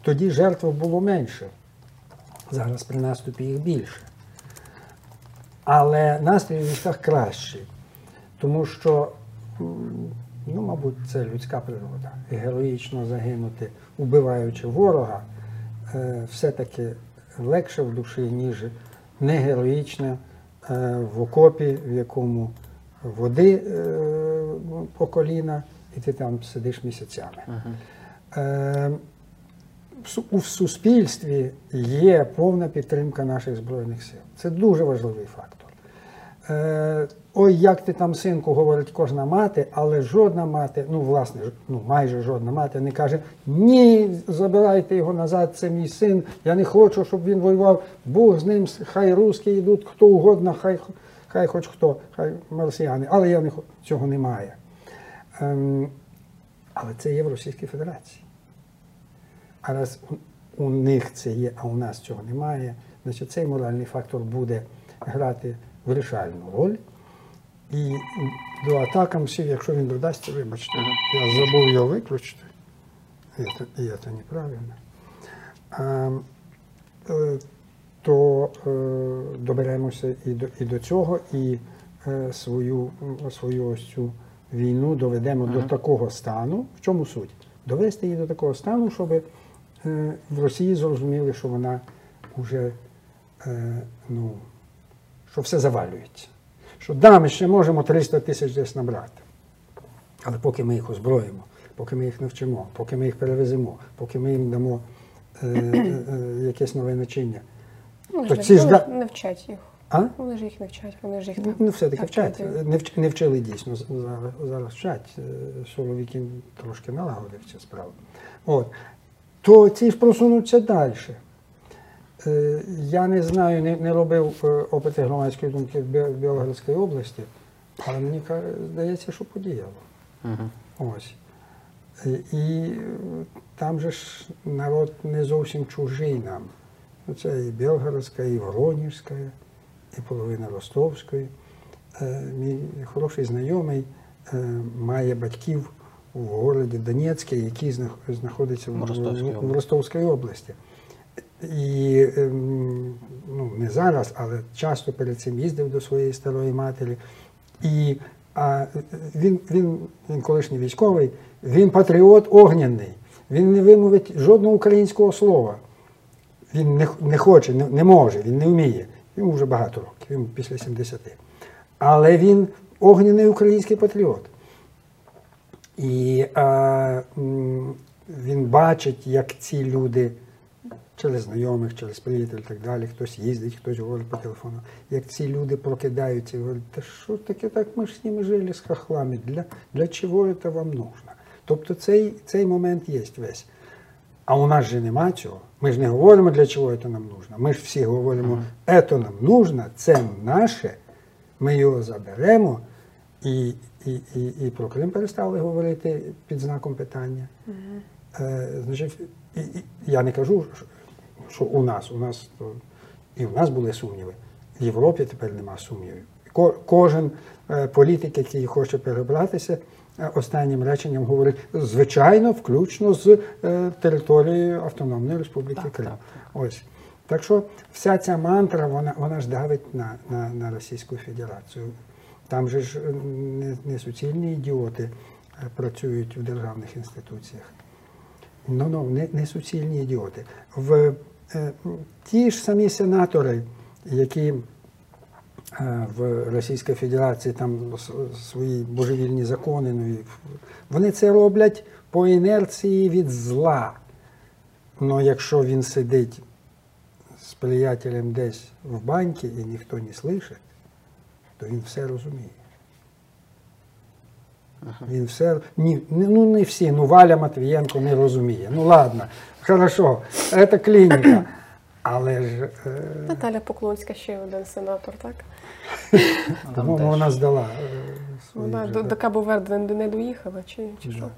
Тоді жертв було менше. Зараз при наступі їх більше. Але настрій у військах кращий, тому що, ну, мабуть, це людська природа. Героїчно загинути, убиваючи ворога, е, все-таки легше в душі, ніж не героїчно е, в окопі, в якому води е, по коліна, і ти там сидиш місяцями. У суспільстві є повна підтримка наших Збройних сил. Це дуже важливий фактор. Е, ой, як ти там, синку, говорить кожна мати, але жодна мати, ну, власне, ну, майже жодна мати не каже: ні, забирайте його назад, це мій син, я не хочу, щоб він воював. Бог з ним, хай русські йдуть, хто угодно, хай, хай хоч хто, хай марсіяни, але я не хочу. Цього немає. Ем, але це є в Російській Федерації. А раз у них це є, а у нас цього немає, значить цей моральний фактор буде грати вирішальну роль. І до атакамсів, якщо він додасться, вибачте, я забув його виключити. І це, і це неправильно. А, е, то е, доберемося і до, і до цього, і е, свою, свою ось цю війну доведемо до такого стану. В чому суть? Довести її до такого стану, щоб е, в Росії зрозуміли, що вона вже е, ну, що все завалюється. Що да, ми ще можемо 300 тисяч десь набрати. Але поки ми їх озброїмо, поки ми їх навчимо, поки ми їх перевеземо, поки ми їм дамо е, е, е, якесь нове начиння. Ну, То ж ці ж не, да- не вчать їх. А? Вони ж їх не вчать, вони ж їх Ну, Ну, все-таки так вчать. Не, вч- не вчили дійсно, зараз, зараз вчать. Е, Соловіки трошки налагодив цю справу. От. То ці ж просунуться далі. Е, Я не знаю, не, не робив е, опити громадської думки в Білоградській області, але мені здається, що подіяло. Угу. Ось. І, і е, там же ж народ не зовсім чужий нам. Ну, Це і Білгородська, і Воронежська, і половина Ростовської. Е, Мій хороший знайомий е, має батьків у городі Донецьке, який знаходиться в, Ростовській області. І ем, ну, не зараз, але часто перед цим їздив до своєї старої матері. І а, він, він, він колишній військовий, він патріот огняний. Він не вимовить жодного українського слова. Він не, не хоче, не, не може, він не вміє. Йому вже багато років, йому після 70. Але він огняний український патріот. І а, він бачить, як ці люди через знайомих, через приятелів і так далі, хтось їздить, хтось говорить по телефону, як ці люди прокидаються і говорять, та що таке так, ми ж з ними жили з хохлами, для, для чого це вам нужно? Тобто цей, цей момент є весь. А у нас же нема цього. Ми ж не говоримо, для чого це нам нужно. Ми ж всі говоримо, це нам нужно, це наше, ми його заберемо. І, і, і, і про Крим перестали говорити під знаком питання. Е, значить, і, і, я не кажу, що, у нас, у нас то, і у нас були сумніви. В Європі тепер нема сумнівів. Ко, кожен е, політик, який хоче перебратися, е, останнім реченням говорить, звичайно, включно з е, територією Автономної Республіки Так, Крим. так, Ось. Так що вся ця мантра, вона, вона ж давить на, на, на Російську Федерацію. Там же ж не, не суцільні ідіоти працюють в державних інституціях. Ну, ну, не, не суцільні ідіоти. В, ті ж самі сенатори, які е, в Російській Федерації там свої божевільні закони, ну, вони це роблять по інерції від зла. Ну, якщо він сидить з приятелем десь в банці і ніхто не слышить, то він все розуміє. Він все. Ні, ну не всі, ну Валя Матвієнко не розуміє. Ну ладно, хорошо, це клініка. Але ж, е, Наталя Поклонська ще один сенатор, так? Тому теж. вона здала е, Вона вже, до, Кабо Верде не, не доїхала, чи, чи що?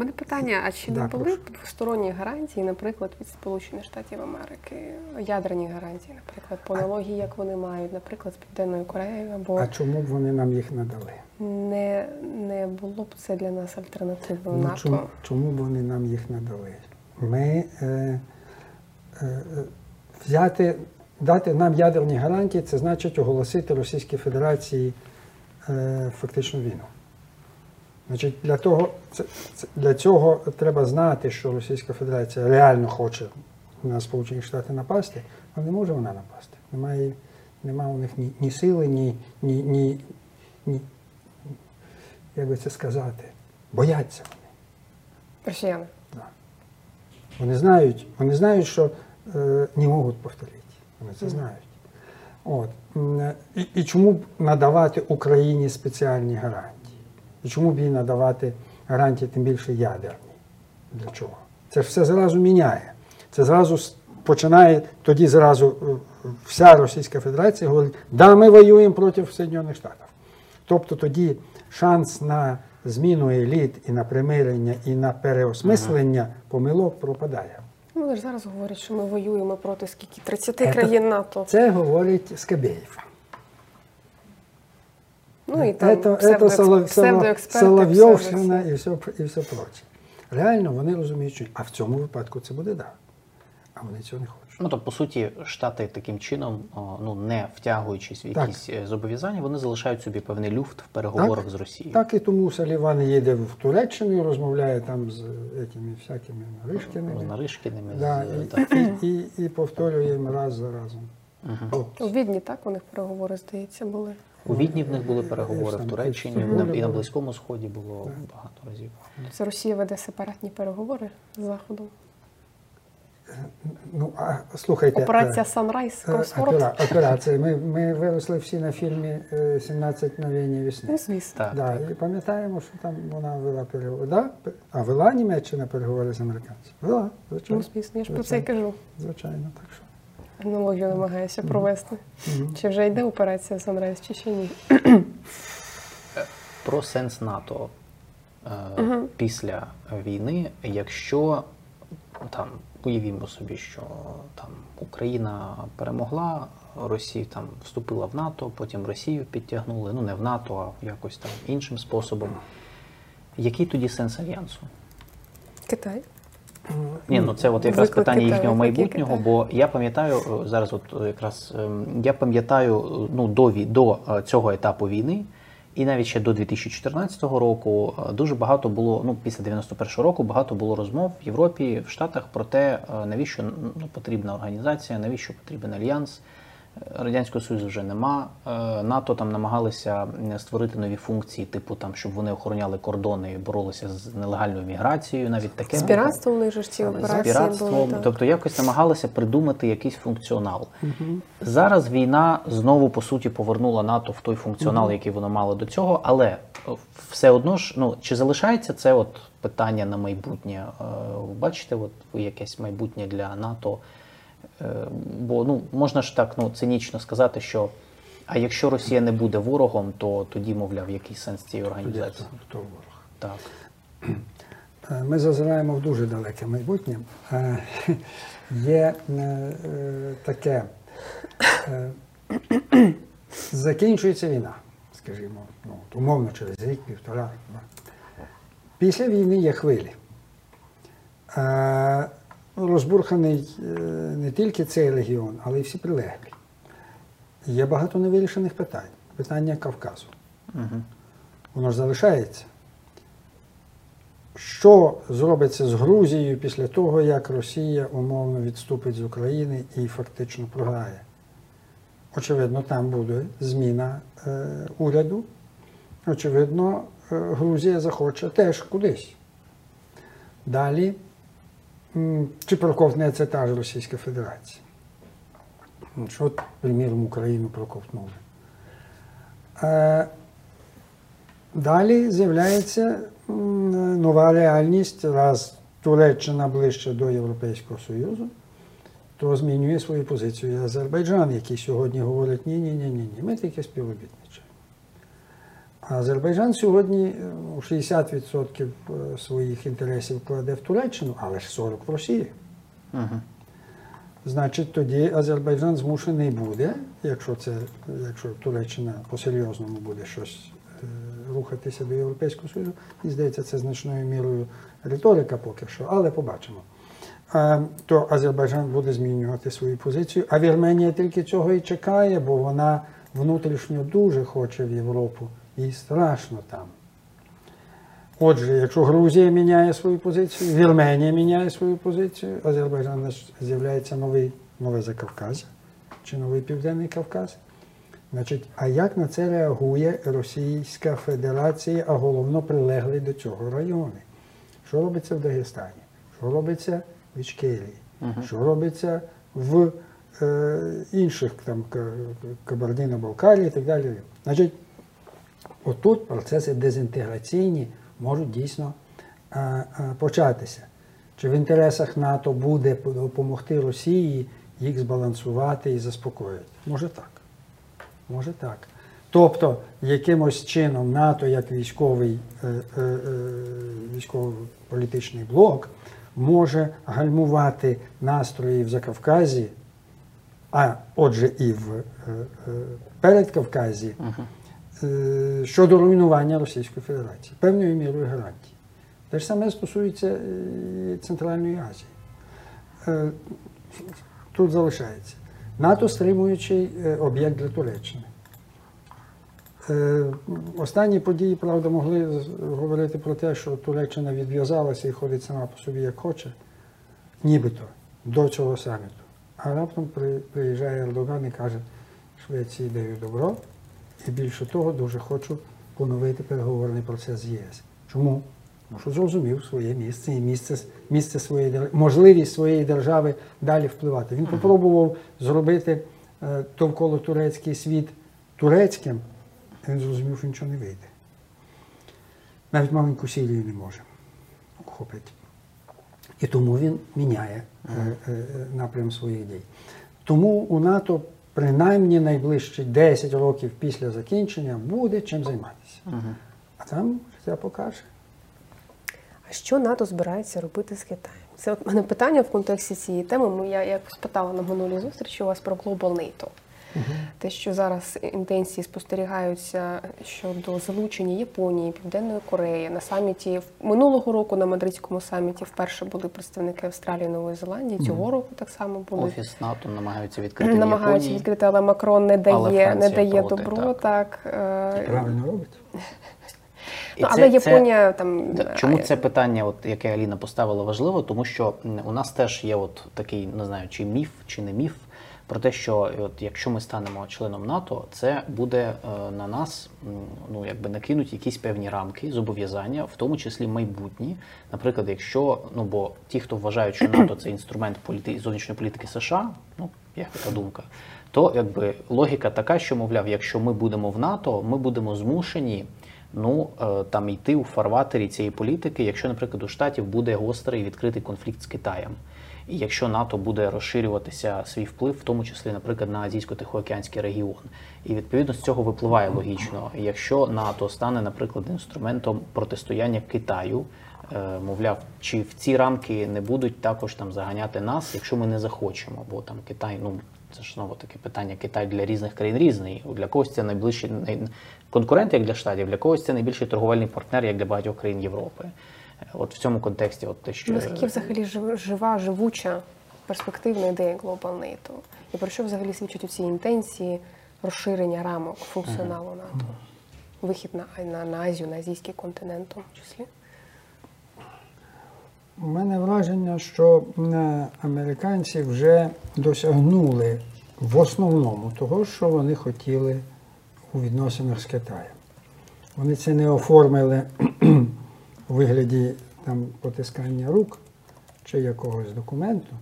У мене питання: а чи не Да, були прошу. двосторонні гарантії, наприклад, від Сполучених Штатів Америки, ядерні гарантії, наприклад, по аналогії, як вони мають, наприклад, з Південною Кореєю, або А чому б вони нам їх надали? не, не було б це для нас альтернативою Ну, НАТО? чому, чому б вони нам їх надали? Ми е, е, е, взяти, дати нам ядерні гарантії, це значить оголосити Російській Федерації е, фактичну війну. Значить, для, того, це, це, для цього треба знати, що Російська Федерація реально хоче на Сполучені Штати напасти, а не може вона напасти. Немає, немає у них ні, ні сили, ні, ні, ні, ні, як би це сказати, бояться вони. Росіяни. Да. Вони знають, вони знають, що е, не можуть повторити. Вони це знають. От. І, і чому б надавати Україні спеціальні гарантії? І чому б їй надавати гарантії, тим більше ядерні? Для чого? Це ж все зразу міняє. Це зразу починає, тоді зразу е, вся Російська Федерація говорить, да, ми воюємо проти Соединених Штатів. Тобто тоді шанс на зміну еліт і на примирення, і на переосмислення помилок пропадає. Ну, Вони ж зараз говорять, що ми воюємо проти скільки 30 країн НАТО. Це говорить Скабєєв. Ну і там це псевдоекс- Солов- Солов- псевдоексперти, Соловйовщина і все, і все проче. Реально вони розуміють, що а в цьому випадку це буде да. А вони цього не хочуть. Ну, тобто, по суті, Штати таким чином, ну не втягуючись в якісь е, зобов'язання, вони залишають собі певний люфт в переговорах з Росією. Так і тому Саліван їде в Туреччину і розмовляє там з этими всякими З Наришкіними. Наришкіними, Да, з, і, так. і, і, і повторює їм раз за разом. От. У Відні так у них переговори, здається, були. У Відні в них були переговори, в Туреччині, і на, Близькому Сході було багато разів. Це Росія веде сепаратні переговори з Заходом. Ну, а слухайте. Операція е, Санрайз е, Операція. Ми, ми виросли всі на фільмі е, 17 мгновень весни. Ну, звісно. Так, Да, так. і пам'ятаємо, що там вона вела переговори. Да? А вела Німеччина переговори з американцями? Вела, звичайно. Ну, звісно, я ж про це кажу. Звичайно, так що. Аналогію намагаюся провести. Чи вже йде операція Санрайз, чи ще ні? Про сенс НАТО е, після війни, якщо там уявімо собі, що там Україна перемогла, Росія там вступила в НАТО, потім Росію підтягнули, ну не в НАТО, а якось там іншим способом. Який тоді сенс альянсу? Китай. Ні, ну це от якраз питання їхнього майбутнього, бо я пам'ятаю е, зараз, от е, якраз ем, я пам'ятаю е, ну до до цього етапу війни, і навіть ще до 2014 року дуже багато було. Ну після 91 року багато було розмов в Європі, в Штатах про те, навіщо ну, потрібна організація, навіщо потрібен альянс. Е, Радянського Союзу вже нема. Е, НАТО там намагалися створити нові функції, типу там, щоб вони охороняли кордони і боролися з нелегальною міграцією. Навіть таке З піратством у них же ці Саме з піратством, були. тобто якось намагалися придумати якийсь функціонал. Зараз війна знову по суті повернула НАТО в той функціонал, який воно мало до цього, але все одно ж, ну чи залишається це от питання на майбутнє? Е, Бачите, от якесь майбутнє для НАТО? Е, Бо ну можна ж так ну цинічно сказати, що а якщо Росія не буде ворогом, то тоді, мовляв, який сенс цієї організації? хто- хто ворог. Так. Е, Ми зазираємо в дуже далеке майбутнє. Е, Є таке. Закінчується війна, скажімо, ну, умовно через рік, півтора. Після війни є хвилі. Розбурханий е, не тільки цей регіон, але й всі прилеглі. Є багато невирішених питань. Питання Кавказу. Угу. Воно ж залишається. Що зробиться з Грузією після того, як Росія умовно відступить з України і фактично програє? Очевидно, там буде зміна е, уряду. Очевидно, е, Грузія захоче теж кудись. Далі, чи проковтне це та ж Російська Федерація? Ну, Що, приміром, Україну проковтнули. Е, Далі з'являється нова реальність, раз Туреччина ближче до Європейського Союзу, то змінює свою позицію Азербайджан, який сьогодні говорить, ні, ні, ми тільки співробітничаємо. Азербайджан сьогодні е, 60% своїх інтересів кладе в Туреччину, але ж 40% в Росію. Угу. Значить, тоді Азербайджан змушений буде, якщо це, якщо Туреччина по-серйозному буде щось е, рухатися до Європейського Союзу, мені здається, це значною мірою риторика поки що, але побачимо. Е, то Азербайджан буде змінювати свою позицію, а Вірменія тільки цього і чекає, бо вона внутрішньо дуже хоче в Європу, їй страшно там. Отже, якщо Грузія міняє свою позицію, Вірменія міняє свою позицію, Азербайджан з'являється новий, нове Закавказя чи новий Південний Кавказ. Значить, а як на це реагує Російська Федерація, а головно прилеглі до цього райони? Що робиться в Дагестані? Що робиться в Ічкерії? Що робиться в е, інших там Кабардино-Балкарії і так далі? Значить, отут процеси дезінтеграційні можуть дійсно е, е, початися. Чи в інтересах НАТО буде допомогти Росії їх збалансувати і заспокоїти? Може так. Може так. Тобто, якимось чином НАТО, як військовий, е, військово-політичний блок, може гальмувати настрої в Закавказі, а отже, і в Передкавказі, е, щодо руйнування Російської Федерації, певною мірою гарантії. Те ж саме стосується е, Центральної Азії. Е, Тут залишається. НАТО стримуючий е, об'єкт для Туреччини. Е, Останні події, правда, могли говорити про те, що Туреччина відв'язалася і ходить сама по собі як хоче, нібито до цього саміту. А раптом приїжджає Ердоган і каже, Швеції даю добро, і більше того, дуже хочу поновити переговорний процес з ЄС. Чому? Тому що зрозумів своє місце і місце, місце своєї можливість своєї держави далі впливати. Він попробував зробити е, довкола турецький світ турецьким, і він зрозумів, що нічого не вийде. Навіть маленьку Сирію не може охопити. І тому він міняє е, е, напрям своїх дій. Тому у НАТО принаймні найближчі 10 років після закінчення буде чим займатися. А там життя покаже. А що НАТО збирається робити з Китаєм? Це от мене питання в контексті цієї теми. Ми- Я як спитала на минулій зустрічі у вас про Global NATO. Те, що зараз інтенції спостерігаються щодо залучення Японії, Південної Кореї на саміті в- минулого року на мадридському саміті вперше були представники Австралії, Нової Зеландії. Цього року так само будуть. Офіс НАТО намагаються відкрити в Намагаються Японії. відкрити, але Макрон не Але дає, не дає проти, добро. Так, е, Правильно робить. І ну, це- але це- Японія там Чому це питання, от яке Аліна поставила, важливо? Тому що у нас теж є от такий, не знаю, чи міф, чи не міф, про те, що от якщо ми станемо членом НАТО, це буде е, на нас ну якби накинуть якісь певні рамки, зобов'язання, в тому числі майбутні. Наприклад, якщо ну бо ті, хто вважають, що НАТО це інструмент політи... зовнішньої політики США, ну є така думка. То якби логіка така, що мовляв, якщо ми будемо в НАТО, ми будемо змушені ну е, там йти у фарватері цієї політики, якщо, наприклад, у штатів буде гострий відкритий конфлікт з Китаєм. Якщо НАТО буде розширюватися свій вплив, в тому числі, наприклад, на азійсько-тихоокеанський регіон, і відповідно з цього випливає логічно, якщо НАТО стане, наприклад, інструментом протистояння Китаю, е, мовляв, чи в ці рамки не будуть також там заганяти нас, якщо ми не захочемо, бо там Китай, ну це ж знову таке питання Китай для різних країн різний. Для когось це найближчий конкурент, як для штатів, для когось це найбільший торговельний партнер, як для багатьох країн Європи. От в цьому контексті, от те, що наскільки взагалі жива, живуча, перспективна ідея Global NATO? І про що взагалі свідчать ці інтенції розширення рамок функціоналу НАТО? Вихід на, на, на Азію, на азійський континент, в тому числі. У мене враження, що американці вже досягнули в основному того, що вони хотіли у відносинах з Китаєм. Вони це не оформили у вигляді там, потискання рук чи якогось документу,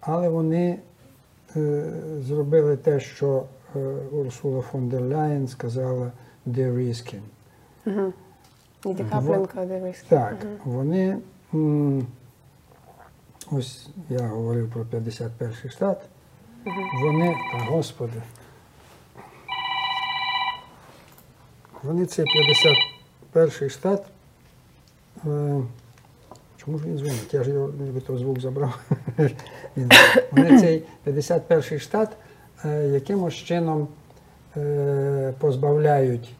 але вони е, зробили те, що е, Урсула фон дер Ляєн сказала de-risking. І декапленка, де риск. Так, вони. м, Ось я говорив про 51 штат. Вони, та господи. Вони цей 51 штат. Чому ж він дзвонить? Я ж його нібито звук забрав. Вони цей 51 штат е, якимось чином е, позбавляють.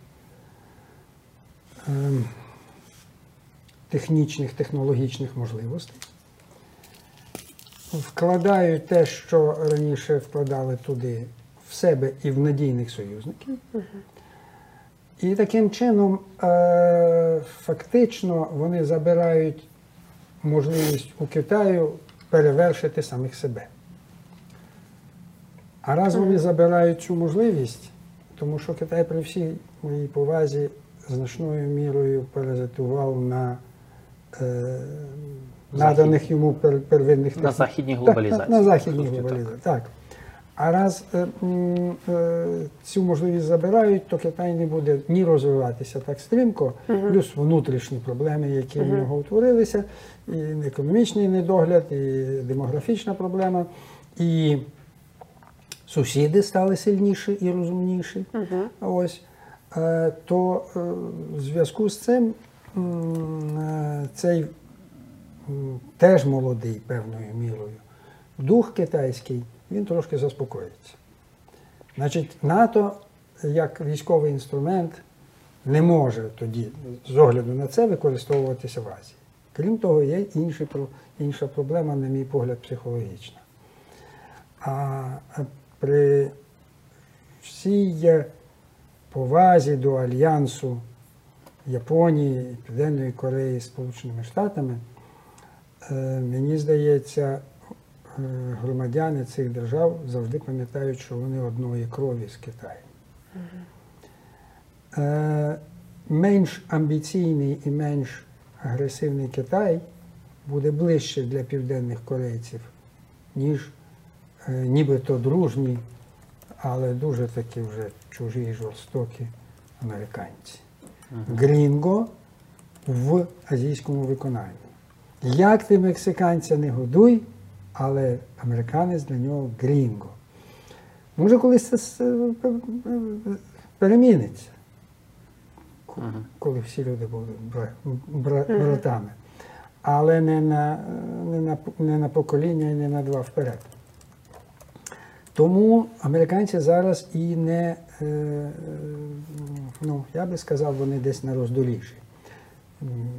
ем, технічних, технологічних можливостей. Вкладають те, що раніше вкладали туди в себе і в надійних союзників. І таким чином е, фактично вони забирають можливість у Китаю перевершити самих себе. А раз вони забирають цю можливість, тому що Китай при всій моїй повазі значною мірою паразитував на е, наданих йому пер, первинних На західній Так, глобалізації. На, на західній глобалізації. Так. А раз е, е, цю можливість забирають, то Китай не буде ні розвиватися так стрімко, плюс внутрішні проблеми, які в нього утворилися, і економічний недогляд, і демографічна проблема, і сусіди стали сильніші і розумніші. Ось. Е, То е, в зв'язку з цим е, цей теж молодий певною мірою. Дух китайський, він трошки заспокоїться. Значить, НАТО як військовий інструмент не може тоді з огляду на це використовуватися в Азії. Крім того, є інші, інша проблема, на мій погляд, психологічна. А при всій повазі до альянсу Японії, Південної Кореї Сполученими Штатами, е, мені здається, громадяни цих держав завжди пам'ятають, що вони одної крові з Китаєм. Е, Менш амбіційний і менш агресивний Китай буде ближче для південних корейців, ніж е, нібито дружні, але дуже такі вже чужі і жорстокі американці. Грінго в азійському виконанні. Як ти мексиканця не годуй, але американець для нього грінго. Може, колись це переміниться, коли всі люди будуть бра- братами. але не на, не, на, не на покоління і не на два вперед. Тому американці зараз і не, е, е, ну, я би сказав, вони десь на роздоліжжі.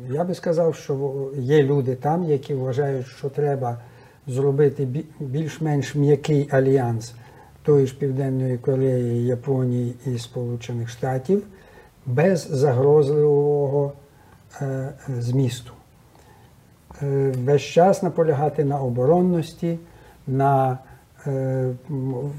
Я би сказав, що є люди там, які вважають, що треба зробити більш-менш м'який альянс тої ж Південної Кореї, Японії і Сполучених Штатів без загрозливого е, змісту. Е, Весь час наполягати на оборонності, на е,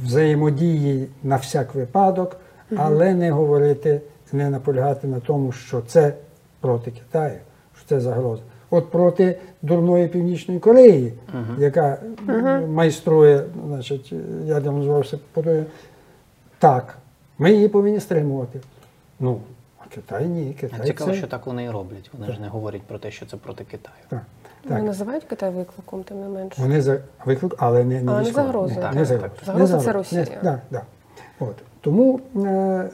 взаємодії на всяк випадок, але не говорити, не наполягати на тому, що це проти Китаю, що це загроза. От проти дурної Північної Кореї, яка м, майструє, значить, зброю, подає, так, ми її повинні стримувати. Ну, а Китай ні. Китай Цікаво, це... що так вони і роблять. Вони ж не говорять про те, що це проти Китаю. Так, Вони так. називають Китай викликом, тим не менше. Вони за виклик, але не, не Але не загрозою. Не, Так, не так, загрозою. так. Загроза це. Росія. Не, да, да. От. Тому е,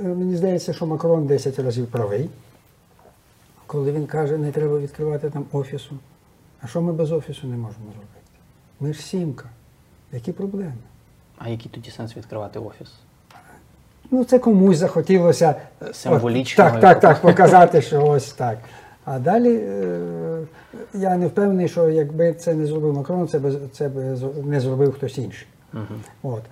мені здається, що Макрон 10 разів правий, коли він каже, не треба відкривати там офісу. А що ми без офісу не можемо робити? Ми ж сімка. Які проблеми? А який тоді сенс відкривати офіс? Ну, це комусь захотілося е, Символічно так, так, так, показати, що ось так. А далі е, я не впевнений, що якби це не зробив Макрон, це би, це би не зробив хтось інший. От.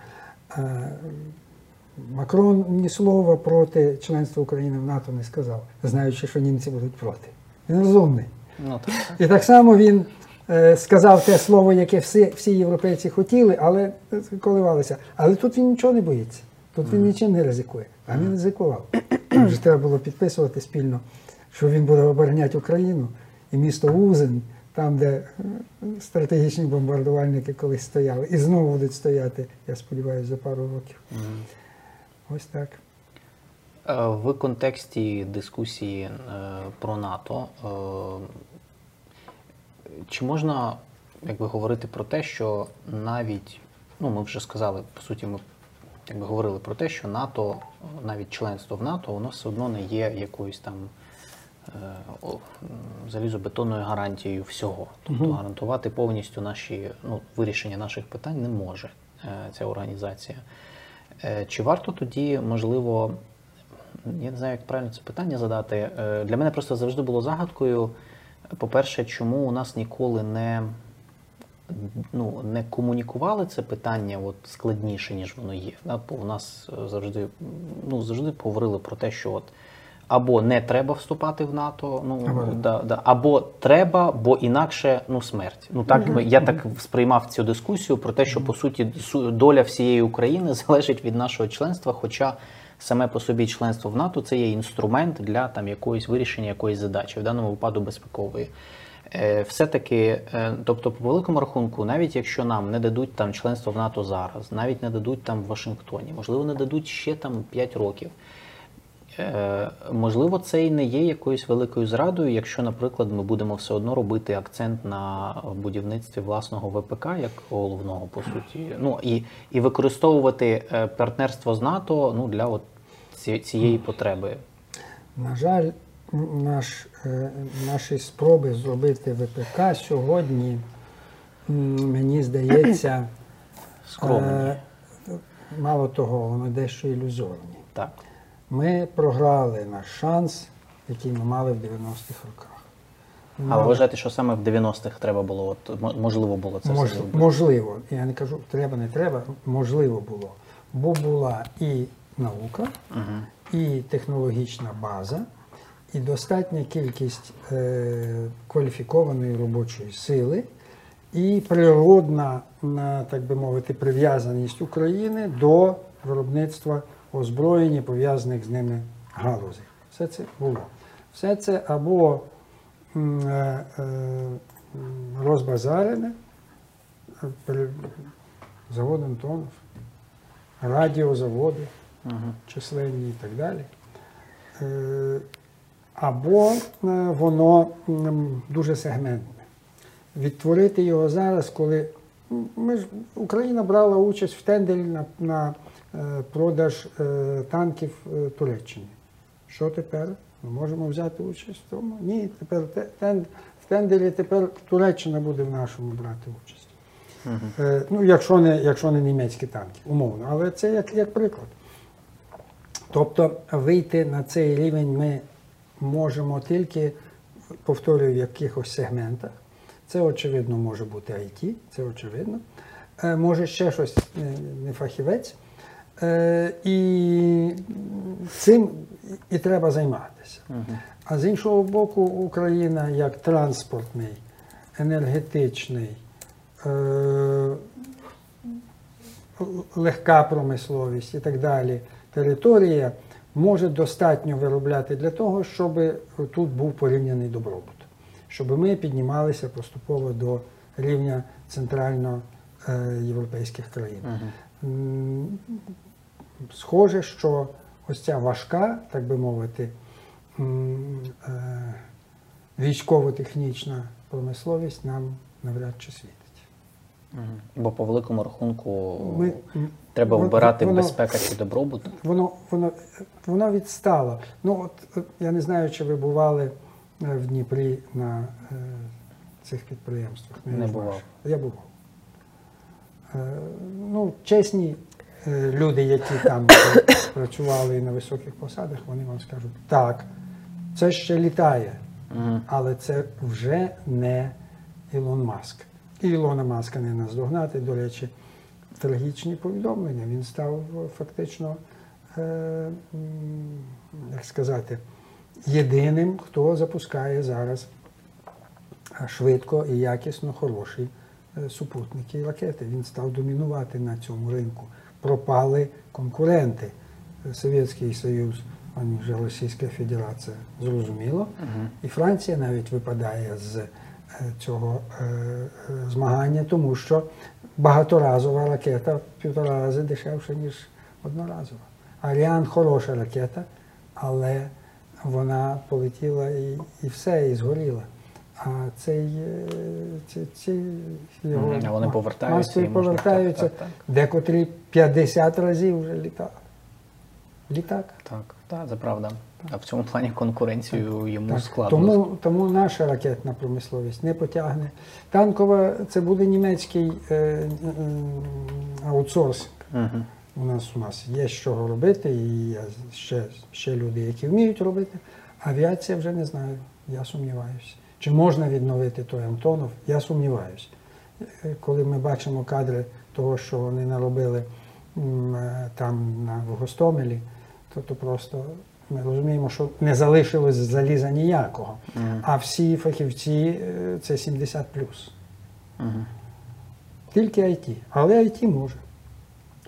Макрон ні слова проти членства України в НАТО не сказав, знаючи, що німці будуть проти. Він розумний. Ну так. І так само він е, сказав те слово, яке всі, всі європейці хотіли, але е, коливалися. Але тут він нічого не боїться. Тут він нічим не ризикує. А він ризикував. Там вже треба було підписувати спільно, що він буде обороняти Україну і місто Узен, там, де е, стратегічні бомбардувальники колись стояли, і знову будуть стояти, я сподіваюся, за пару років. Ось так. Е, В контексті дискусії е, про НАТО, е, чи можна якби, говорити про те, що навіть, ну ми вже сказали, по суті, ми якби, говорили про те, що НАТО, навіть членство в НАТО, воно все одно не є якоюсь там залізобетонною гарантією всього. Тобто гарантувати повністю наші, ну, вирішення наших питань не може ця організація. Е, Чи варто тоді, можливо, я не знаю, як правильно це питання задати. Е, Для мене просто завжди було загадкою. По-перше, чому у нас ніколи не, ну, не комунікували це питання от, складніше, ніж воно є. У нас е, завжди, ну, завжди говорили про те, що от або не треба вступати в НАТО, ну, Або- да, да, або треба, бо інакше ну, смерть. Ну, так, ми- Я так сприймав цю дискусію про те, що по суті доля всієї України залежить від нашого членства, хоча саме по собі членство в НАТО це є інструмент для там, якоїсь вирішення якоїсь задачі, в даному випадку безпекової. Е, Все-таки, е, тобто, по великому рахунку, навіть якщо нам не дадуть там членство в НАТО зараз, навіть не дадуть там в Вашингтоні, можливо, не дадуть ще там 5 років. Е, Можливо, це і не є якоюсь великою зрадою, якщо, наприклад, ми будемо все одно робити акцент на будівництві власного ВПК як головного, по суті, ну і, і використовувати е, партнерство з НАТО ну, для от цієї потреби. На жаль, наш, е, наші спроби зробити ВПК сьогодні, мені здається, Скромні. мало того, воно дещо ілюзорні. Так. Ми програли наш шанс, який ми мали в 90-х роках. Ми А мали- вважаєте, що саме в 90-х треба було, от, можливо було це Мож- все зробити? можливо, я не кажу, треба, не треба, можливо було. Бо була і наука, Мгм. і технологічна база, і достатня кількість е, кваліфікованої робочої сили, і природна, на, так би мовити, прив'язаність України до виробництва озброєння, пов'язаних з ними галузей. Все це було. Все це або е, е, розбазарене, е, при- завод Антонов, радіозаводи численні і так далі. Е, Або воно дуже сегментне. Відтворити його зараз, коли ми ж, Україна брала участь в тендері на, на продаж е, танків е, Туреччині. Що тепер? Ми можемо взяти участь в тому. Ні, тепер в тендері тепер Туреччина буде в нашому брати участь. Е, ну, якщо не, якщо не німецькі танки, умовно. Але це як, як приклад. Тобто вийти на цей рівень ми можемо тільки, повторюю, в якихось сегментах. Це, очевидно, може бути IT, це очевидно. Е, може ще щось не фахівець. Е, і цим і треба займатися. А з іншого боку, Україна як транспортний, енергетичний, е, легка промисловість і так далі, територія може достатньо виробляти для того, щоб тут був порівняний добробут, щоб ми піднімалися поступово до рівня центральноєвропейських країн. М, Схоже, що ось ця важка, так би мовити, е, військово-технічна промисловість нам навряд чи світить. Бо по великому рахунку Ми- треба воно- вибирати воно- безпека чи добробут. Воно, воно, воно відстало. Ну, от, от я не знаю, чи ви бували е, в Дніпрі на е, цих підприємствах. на Не бував. Я бував. Е, ну, чесні е, люди, які там працювали на високих посадах, вони вам скажуть, так, це ще літає, але це вже не Ілон Маск. І Ілона Маска не наздогнати, до речі, трагічні повідомлення. Він став е, фактично, е, як сказати, єдиним, хто запускає зараз е, швидко і якісно хороші е, супутники і ракети. Він став домінувати на цьому ринку. Пропали конкуренти. Совєтський Союз, а вже Російська Федерація, зрозуміло. І Франція навіть випадає з е, цього е, змагання, тому що багаторазова ракета в півтора рази дешевша, ніж одноразова. Аріан хороша ракета, але вона полетіла і, і все, і згоріла. А цей, е, ці, ці його а вони повертаються, повертаються, так, так, так. декотрі 50 разів вже літали. Літак. Так, так, це правда. А в цьому плані конкуренцію йому Так, складно. Тому, тому наша ракетна промисловість не потягне. Танкова це буде німецький е, е, аутсорсинг. Мгм. У нас у нас є з чого робити, і є ще, ще люди, які вміють робити. Авіація вже не знаю, я сумніваюся. Чи можна відновити той Антонов? Я сумніваюся. Е, Коли ми бачимо кадри того, що вони наробили е, там в Гостомелі, то, то просто ми розуміємо, що не залишилось заліза ніякого. А всі фахівці е, це 70 Мгм. Тільки IT. Але IT може.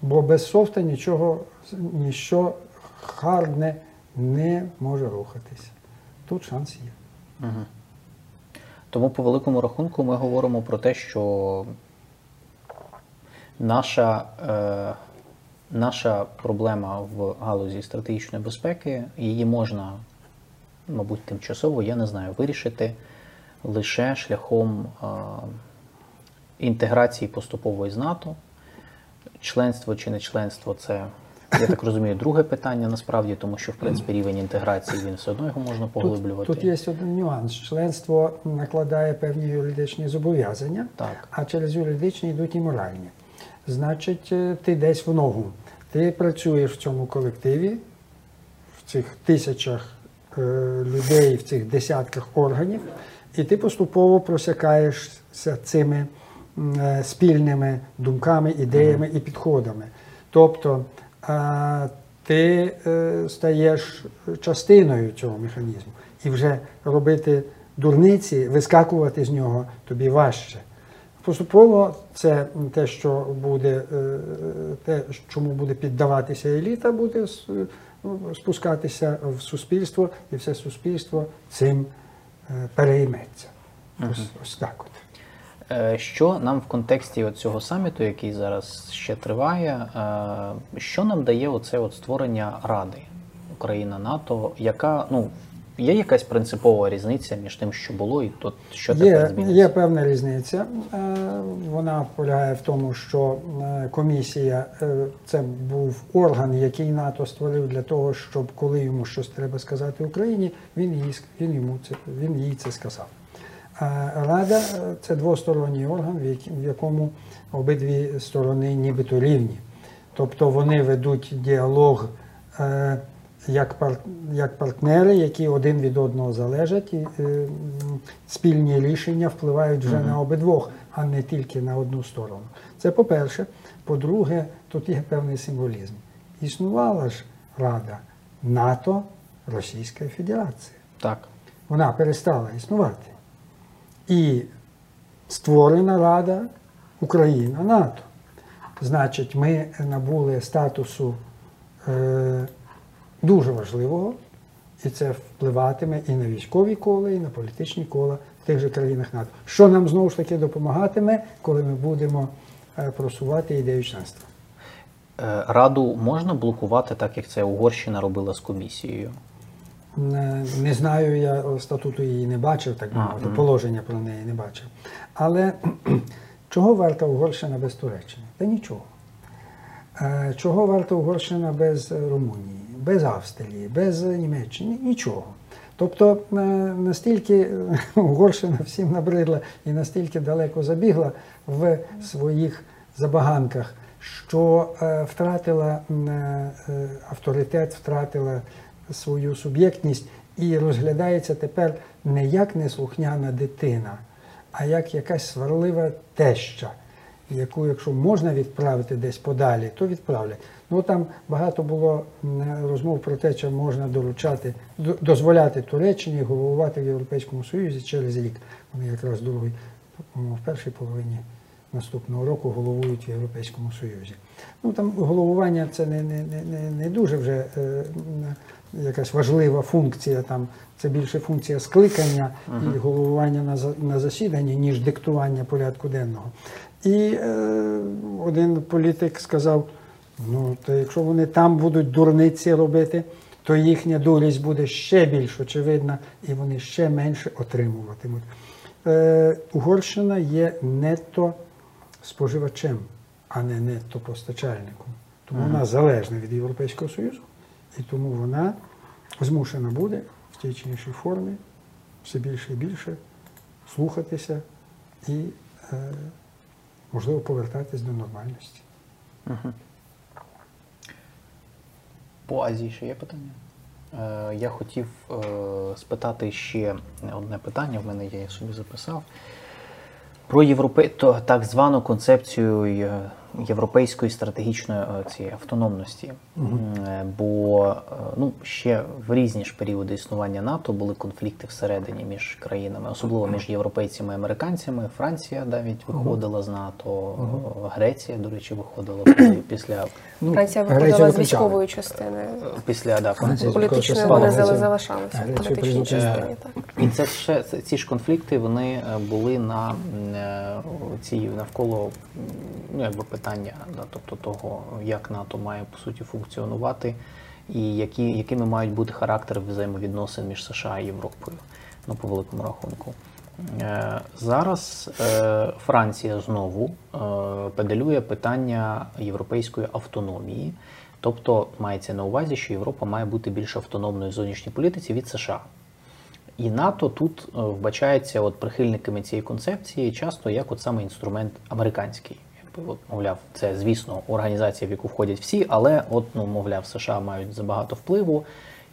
Бо без софта нічого, ніщо хардне не може рухатися. Тут шанс є. Мгм. Тому по великому рахунку ми говоримо про те, що наша, е, наша проблема в галузі стратегічної безпеки, її можна, мабуть, тимчасово, я не знаю, вирішити лише шляхом е, інтеграції поступової з НАТО. Членство чи не членство це, я так розумію, друге питання насправді, тому що в принципі рівень інтеграції він все одно його можна поглиблювати. Тут, тут є один нюанс. Членство накладає певні юридичні зобов'язання, Так. а через юридичні йдуть і моральні. Значить, е, ти десь в ногу. Ти працюєш в цьому колективі, в цих тисячах е, людей, в цих десятках органів, і ти поступово просякаєшся цими е, спільними думками, ідеями і підходами. Тобто ти е, стаєш частиною цього механізму. І вже робити дурниці, вискакувати з нього тобі важче. Поступово це те, що буде, е, те, чому буде піддаватися еліта, буде е, спускатися в суспільство, і все суспільство цим перейметься. Ось, ось так от. Е, Що нам в контексті цього саміту, який зараз ще триває, е, що нам дає оце от створення Ради Україна НАТО, яка ну Є якась принципова різниця між тим, що було, і то, що тепер Є, зміниться? є певна різниця. Е, Вона полягає в тому, що комісія це був орган, який НАТО створив для того, щоб коли йому щось треба сказати Україні, він їй він йому це він їй це сказав. Рада це двосторонній орган, в якому обидві сторони нібито рівні. Тобто вони ведуть діалог е, як, як партнери, які один від одного залежать, і е, спільні рішення впливають вже на обидвох, а не тільки на одну сторону. Це по-перше. По-друге, тут є певний символізм. Існувала ж Рада НАТО Російської Федерації Так. вона перестала існувати. І створена Рада Україна НАТО. Значить, ми набули статусу е, дуже важливого, і це впливатиме і на військові кола, і на політичні кола в тих же країнах НАТО. Що нам знову ж таки допомагатиме, коли ми будемо е, просувати ідею членства. Е, Раду можна блокувати, так як це Угорщина робила з комісією. Не не знаю, я статуту її не бачив, так мовити, положення про неї не бачив. Але чого варта Угорщина без Туреччини? Та нічого. Е, Чого варта Угорщина без Румунії, без Австрії, без Німеччини? Нічого. Тобто е, настільки Угорщина всім набридла і настільки далеко забігла в своїх забаганках, що е, втратила авторитет, втратила свою суб'єктність і розглядається тепер не як неслухняна дитина, а як якась сварлива теща, яку, якщо можна відправити десь подалі, то відправлять. Ну там багато було розмов про те, чи можна доручати, дозволяти Туреччині головувати в Європейському Союзі через рік. Вони якраз другий, в першій половині наступного року головують в Європейському Союзі. Ну там головування це не, не, не, не, дуже вже е, якась важлива функція. Там це більше функція скликання і головування на, на засіданні, ніж диктування порядку денного. І е, один політик сказав: ну, то якщо вони там будуть дурниці робити, то їхня дурість буде ще більш очевидна, і вони ще менше отримуватимуть. Е, Угорщина є нетто споживачем, а не нетто постачальником. Тому вона залежна від Європейського Союзу, і тому вона змушена буде в тій чи іншій формі все більше і більше слухатися і, е, можливо, повертатись до нормальності. По Азії ще є питання? Е, я хотів е, спитати ще одне питання, в мене є, я собі записав. Про європе... так звану концепцію е, європейської стратегічної е, цієї автономності. Е, Бо е, ну, ще в різні ж періоди існування НАТО були конфлікти всередині між країнами, особливо між європейцями і американцями. Франція навіть виходила з НАТО, Греція, до речі, виходила після, Ну, Франція виходила з виключали. військової частини. після да, Політичної вони залишалися в політичній частині. Так. І це ще це- ці ж конфлікти вони були на цій навколо ну, якби питання, да, тобто того, як НАТО має по суті функціонувати, і які, якими мають бути характери взаємовідносин між США і Європою, ну по великому рахунку. Е, Зараз е, Франція знову е, педалює питання європейської автономії, тобто мається на увазі, що Європа має бути більш автономною в зовнішній політиці від США. І НАТО тут вбачається от прихильниками цієї концепції часто як от саме інструмент американський. От, мовляв, це звісно організація, в яку входять всі, але от ну мовляв, США мають забагато впливу,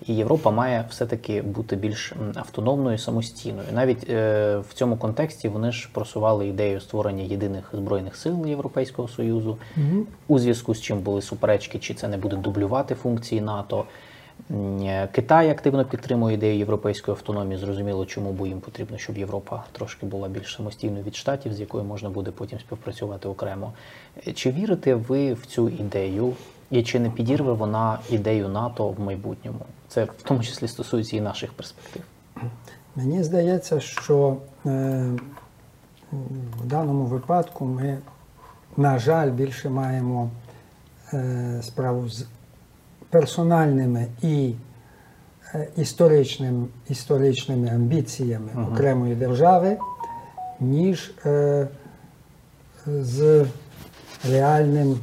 і Європа має все-таки бути більш автономною, самостійною. Навіть е, в цьому контексті вони ж просували ідею створення єдиних збройних сил Європейського союзу, у зв'язку з чим були суперечки, чи це не буде дублювати функції НАТО. Е, Китай активно підтримує ідею європейської автономії. Зрозуміло, чому, бо їм потрібно, щоб Європа трошки була більш самостійною від штатів, з якою можна буде потім співпрацювати окремо. Е, Чи вірите ви в цю ідею, і чи не підірве вона ідею НАТО в майбутньому? Це в тому числі стосується і наших перспектив. Мені здається, що е, в даному випадку ми, на жаль, більше маємо справу з персональними і е, історичним, історичними амбіціями окремої держави, ніж е, з реальним,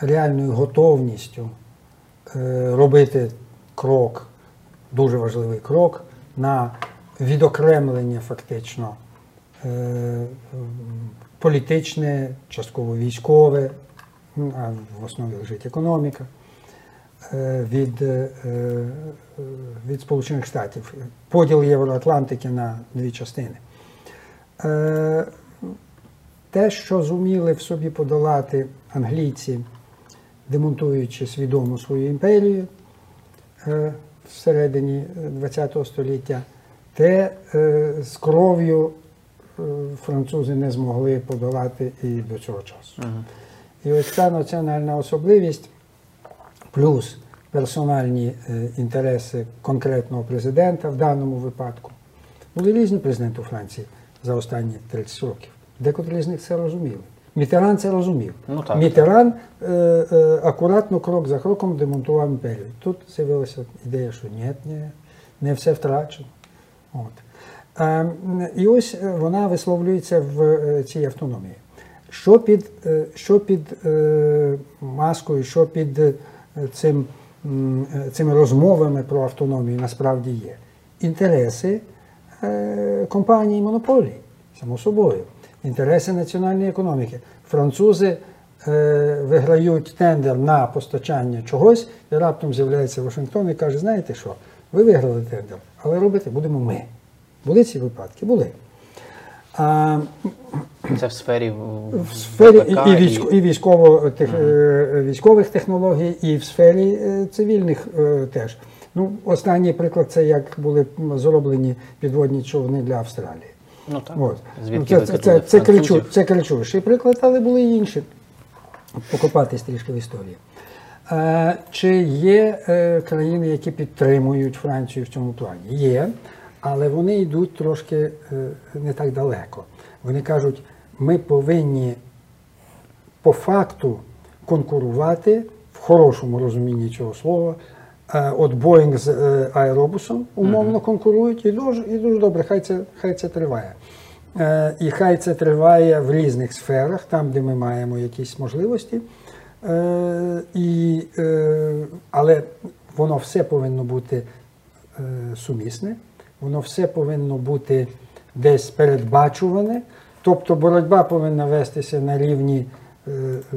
реальною готовністю е, робити крок, дуже важливий крок на відокремлення фактично е, політичне, частково військове, а в основі лежить економіка від, е, е, від Сполучених Штатів. Поділ Євроатлантики на дві частини. Е, Те, що зуміли в собі подолати англійці, демонтуючи свідомо свою імперію е, всередині ХХ століття, те е, з кров'ю е, французи не змогли подолати і до цього часу. І ось ця національна особливість плюс персональні е, інтереси конкретного президента в даному випадку. Були різні президенти у Франції за останні 30 років. Декотрі з них це розуміли. Мітеран це розумів. Ну, так, Мітеран е, е, акуратно крок за кроком демонтував імперію. Тут з'явилася ідея, що ні, ні, не все втрачено. От. Е, і ось е, вона висловлюється в е, цій автономії. Що під, що під маскою, що під цим, е, цими розмовами про автономію насправді є? Інтереси е, компаній монополій, само собою, інтереси національної економіки. Французи е, виграють тендер на постачання чогось, і раптом з'являється Вашингтон і каже: знаєте що, ви виграли тендер, але робити будемо ми. Були ці випадки? Були. А, Це в сфері в, сфері і, ВПК і, військо, і військово, тех, е, військових технологій, і в сфері е, цивільних е, теж. Ну, останній приклад це як були зроблені підводні човни для Австралії. Ну так. От. Звідки Ну, це, це, це, це, кричу, це кричущий приклад, але були й інші. Покопатись трішки в історії. Е, чи є е, країни, які підтримують Францію в цьому плані? Є, але вони йдуть трошки е, не так далеко. Вони кажуть, ми повинні по факту конкурувати в хорошому розумінні цього слова. Е, От Боїнг з аеробусом умовно конкурують, і дуже, і дуже добре, хай це, хай це триває. Е, І хай це триває в різних сферах, там, де ми маємо якісь можливості. І, але воно все повинно бути сумісне, воно все повинно бути десь передбачуване. Тобто боротьба повинна вестися на рівні е, е,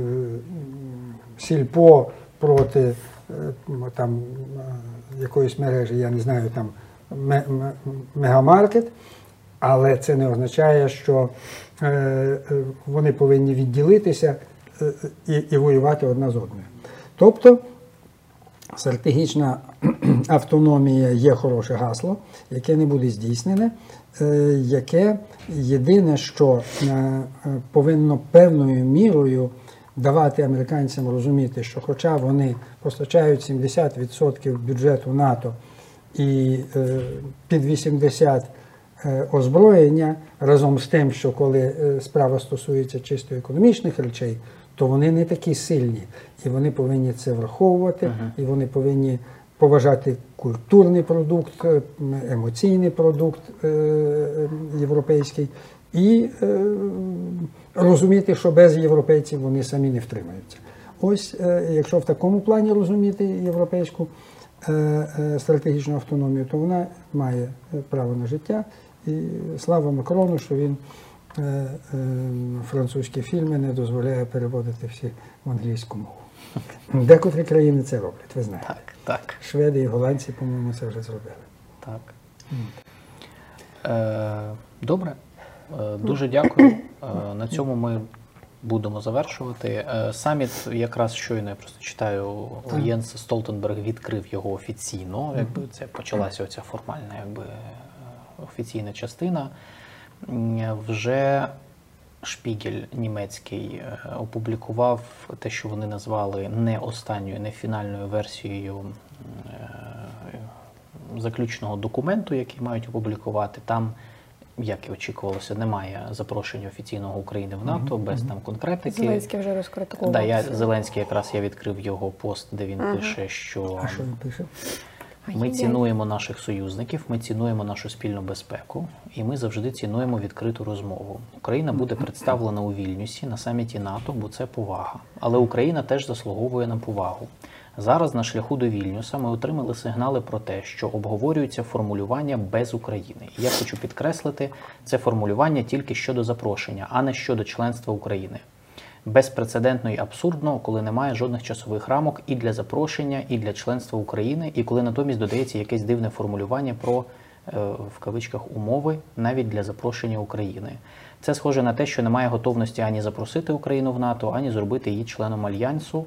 сільпо проти е, там, якоїсь мережі, я не знаю, там ме- ме- мегамаркет, але це не означає, що вони повинні відділитися і воювати одна з одною. Тобто стратегічна автономія є хороше гасло, яке не буде здійснене, е, яке єдине, що е, повинно певною мірою давати американцям розуміти, що хоча вони постачають 70% бюджету НАТО і е, під 80% е, озброєння, разом з тим, що коли справа стосується чисто економічних речей, то вони не такі сильні, і вони повинні це враховувати, і вони повинні поважати культурний продукт, е, емоційний продукт е, е, європейський, і розуміти, що без європейців вони самі не втримаються. Ось, якщо в такому плані розуміти європейську стратегічну автономію, то вона має право на життя. І слава Макрону, що він французькі фільми не дозволяє переводити всі в англійську мову. Декотрі країни це роблять, ви знаєте. Так, так, Шведи і голландці, по-моєму, це вже зробили. так. Е, добре. Е, дуже дякую. Е, на цьому ми будемо завершувати. Е, саміт якраз щойно я просто читаю, Єнс Столтенберг відкрив його офіційно. Якби це почалася оця формальна, якби е, офіційна частина. Вже Шпігель німецький е, опублікував те, що вони назвали не останньою, не фінальною версією е, заключного документу, який мають опублікувати. Там, як і очікувалося, немає запрошення офіційного України в НАТО, без там конкретики. Зеленський вже розкритикував. Да, я Зеленський якраз я відкрив його пост, де він пише, що А що він пише? Ми цінуємо наших союзників, ми цінуємо нашу спільну безпеку, і ми завжди цінуємо відкриту розмову. Україна буде представлена у Вільнюсі на саміті НАТО, бо це повага. Але Україна теж заслуговує на повагу. Зараз на шляху до Вільнюса ми отримали сигнали про те, що обговорюється формулювання без України. І я хочу підкреслити, це формулювання тільки щодо запрошення, а не щодо членства України безпрецедентно і абсурдно, коли немає жодних часових рамок і для запрошення, і для членства України, і коли натомість додається якесь дивне формулювання про е, в кавичках умови навіть для запрошення України. Це схоже на те, що немає готовності ані запросити Україну в НАТО, ані зробити її членом альянсу.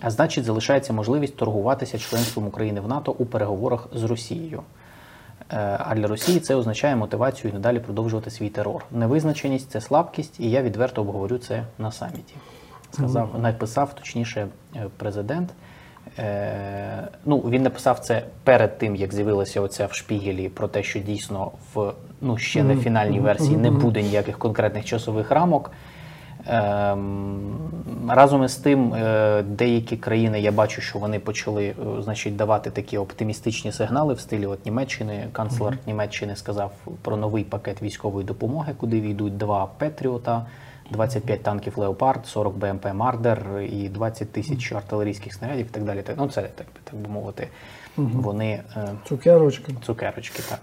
А значить, залишається можливість торгуватися членством України в НАТО у переговорах з Росією. Е, А для Росії це означає мотивацію і надалі продовжувати свій терор. Невизначеність це слабкість, і я відверто обговорю це на саміті. Сказав, написав точніше е, президент. Е, ну, він написав це перед тим, як з'явилася оця в шпігелі про те, що дійсно в ну ще не фінальній версії не буде ніяких конкретних часових рамок. Ем, разом із тим, е, деякі країни я бачу, що вони почали е, значить, давати такі оптимістичні сигнали в стилі от Німеччини. Канцлер Німеччини сказав про новий пакет військової допомоги, куди війдуть два Петріота, 25 танків Леопард, 40 БМП Мардер і 20 тисяч артилерійських снарядів і так далі. Ну, це так, би- так би мовити. Вони е, Цукерочка. цукерочки, так.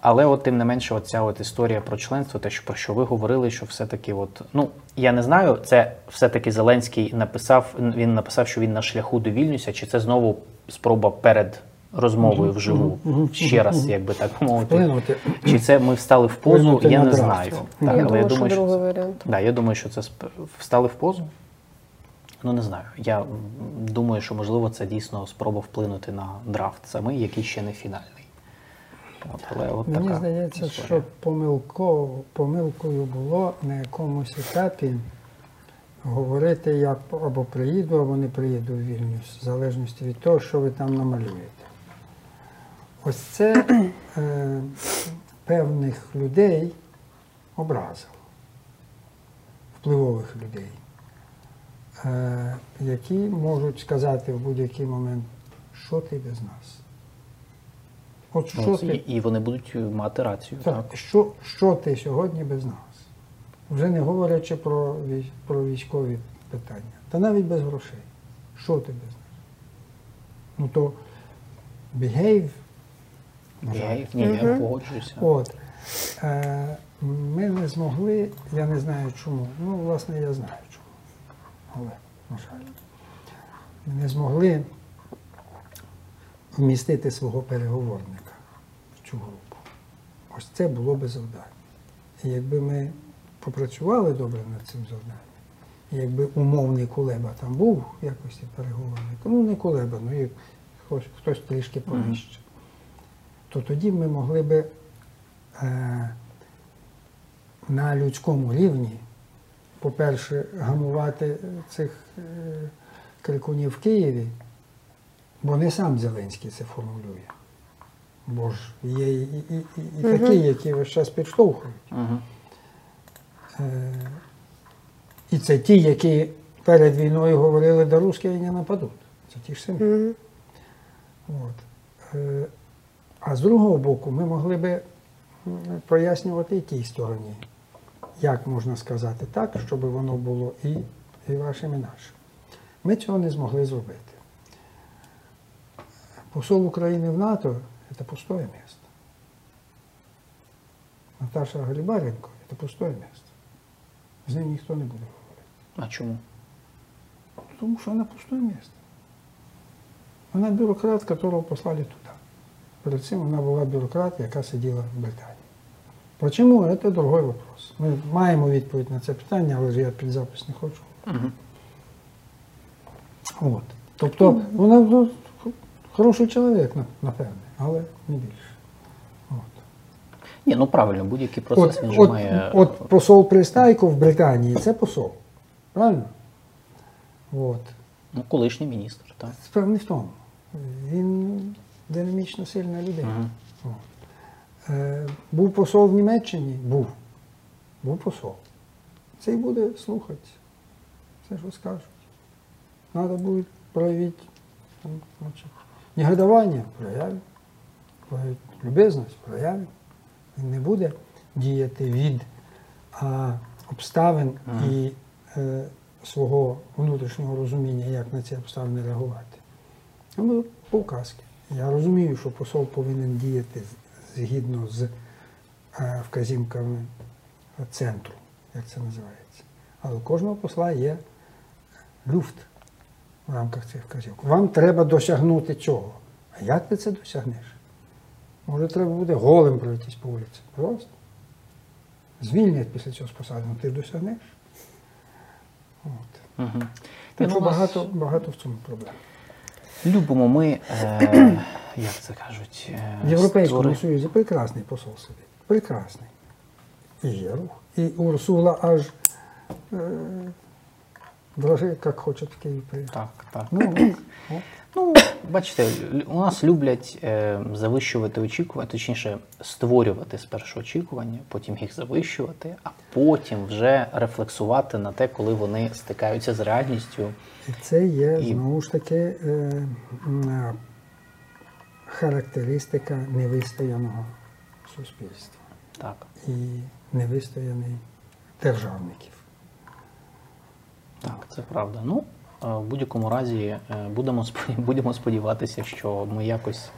Але от тим не менше, оця от історія про членство, те, що про що ви говорили, що все-таки, от, ну я не знаю, це все-таки Зеленський написав. Він написав, що він на шляху до Вільнюся, чи це знову спроба перед розмовою вживу ще раз, якби так мовити. Чи це ми встали в позу? Я не знаю. Я Так, я але думаю, що другий це, варіант. да, я думаю, що це встали в позу. Ну не знаю. Я думаю, що можливо це дійсно спроба вплинути на драфт самий, який ще не фінальний. От, але от Мені така здається, історія. що помилково, помилкою було на якомусь етапі говорити, я або приїду, або не приїду в Вільнюс, в залежності від того, що ви там намалюєте. Ось це е, певних людей образило, впливових людей, е, які можуть сказати в будь-який момент, що ти без нас. От що Ну, ти і, вони будуть мати рацію. Так. так, що, що ти сьогодні без нас? Вже не говорячи про, про військові питання, та навіть без грошей. Що ти без нас? Ну то behave. Я, ні, я погоджуюся. От. Е, ми не змогли, я не знаю чому. Ну, власне, я знаю чому. Але, на жаль, ми не змогли вмістити свого переговорника. Ось це було би завдання. І якби ми попрацювали добре над цим завданням, і якби умовний Кулеба там був в якості переговорника, ну не Кулеба, ну і хтось, хтось трішки понижче, то тоді ми могли би е, на людському рівні, по-перше, гамувати цих е, крикунів в Києві, бо не сам Зеленський це формулює. Бо ж є і, і, і, і такі, які весь час підштовхують. Угу. Е, і це ті, які перед війною говорили, да русські не нападуть. Це ті ж самі. Мгм. От. Е, А з другого боку, ми могли би прояснювати і тій стороні, як можна сказати так, щоб воно було і, і вашим, і нашим. Ми цього не змогли зробити. Посол України в НАТО це пустое місце. Наташа Галібаренко це пустое місце. З ним ніхто не буде говорити. А чому? Тому що вона пустое місце. Вона бюрократ, якого послали туди. Перед цим вона була бюрократ, яка сиділа в Британії. Почему? Це другой вопрос. Ми маємо відповідь на це питання, але ж я під запис не хочу. Угу. От. Тобто вона ну, хороший чоловік, напевне, але не більше. От. Ні, ну правильно, будь-який процес От, він же от, має. от посол Пристайко в Британії це посол. Правильно? От. Ну, колишній міністр, так. Справа не в тому. Він динамічно сильна людина. О. Е, був посол в Німеччині? Був. Був посол. Цей буде слухати все, що скажуть. Треба буде проявити там, значить, негодування, проявить любезність, проявить. Він не буде діяти від а, обставин і е, свого внутрішнього розуміння, як на ці обставини реагувати. А ми. Я розумію, що посол повинен діяти згідно з е, вказівками центру, як це називається. Але у кожного посла є люфт в рамках цих вказівок. Вам треба досягнути цього. А як ти це досягнеш? Може, треба буде голим пройтись по вулиці. Просто. Звільнять після цього з посади, ну ти досягнеш. От. Угу. Так що багато, багато в цьому проблем. Любимо ми, е, як це кажуть, е, В Європейському створи- Союзі прекрасний посол сидить. Прекрасний. І є рух. І Урсула аж е, даже як хоче в Київ приїхати. Так, так. Ну. Ну, бачите, у нас люблять е, завищувати очікування, точніше, створювати спершу очікування, потім їх завищувати, а потім вже рефлексувати на те, коли вони стикаються з реальністю. І це є І- знову ж таки е, е, характеристика невистояного суспільства Так. і невистояний державників. Так, це правда. Ну, е, в будь-якому разі е, будемо, будемо сподіватися, що ми якось,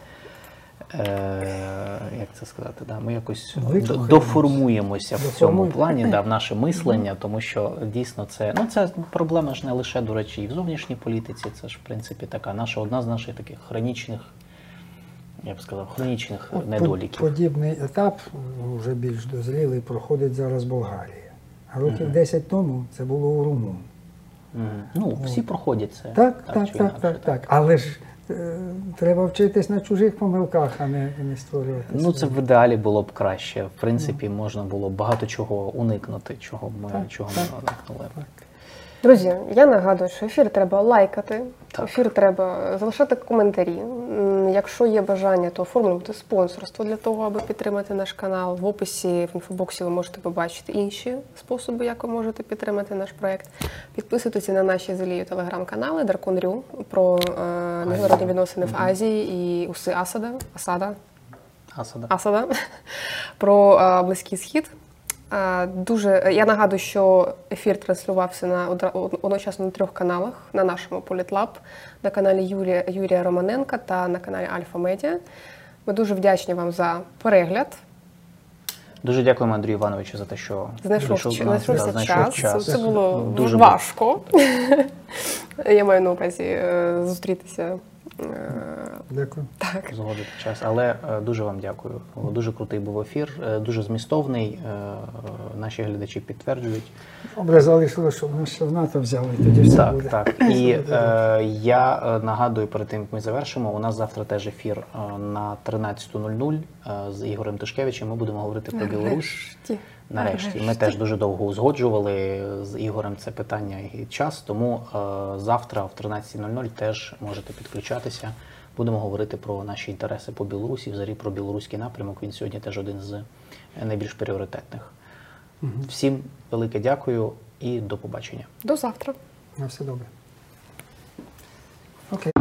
е, як це сказати, да, ми якось Викрухаємося. до- доформуємося в цьому плані, да, в наше мислення, тому що дійсно це, ну, це проблема ж не лише, до речі, і в зовнішній політиці, це ж, в принципі, така наша, одна з наших таких хронічних, я б сказав, хронічних От недоліків. Подібний етап, ну, вже більш дозрілий, проходить зараз Болгарія. А років 10 тому це було у румун. Ну, всі проходять це. Так, так, так, так, так, так. Але ж е, треба вчитись на чужих помилках, а не, не створювати. Ну, це в ідеалі було б краще. В принципі, можна було б багато чого уникнути, чого ми Так, чого так, ми уникнули. Друзі, я нагадую, що ефір треба лайкати, Так. ефір треба залишати коментарі. Якщо є бажання, то оформлювати спонсорство для того, аби підтримати наш канал. В описі в інфобоксі ви можете побачити інші способи, як ви можете підтримати наш проект. Підписуйтеся на наші зелію телеграм-канали Даркон Рю про е, міжнародні відносини в Азії і уси Асада. Асада. Асада. Асада про е, Близький Схід. Дуже я нагадую, що ефір транслювався на одночасно на трьох каналах: на нашому Політлаб, на каналі Юрія, Юрія Романенка та на каналі Альфа Медіа. Ми дуже вдячні вам за перегляд. Дуже дякуємо Андрію Івановичу за те, що Знайшов, до нас, знайшов час. час. Це було Дуже важко. Я маю на увазі е, зустрітися. Дякую. Так. Згодити час. Але е, дуже вам дякую. Дуже крутий був ефір, е, дуже змістовний. е, Наші глядачі підтверджують. Добре, залишилося, щоб нас ще в НАТО взяли, тоді все Так, буде. так. І е, я нагадую перед тим, як ми завершимо. У нас завтра теж ефір на 13.00 е, з Ігорем Тишкевичем. Ми будемо говорити про Білорусь. Нарешті. Ми теж дуже довго узгоджували з Ігорем це питання і час. Тому е, завтра в 13.00 теж можете підключатися. Будемо говорити про наші інтереси по Білорусі, взагалі про білоруський напрямок. Він сьогодні теж один з найбільш пріоритетних. Всім велике дякую і до побачення. До завтра. На все добре. Окей.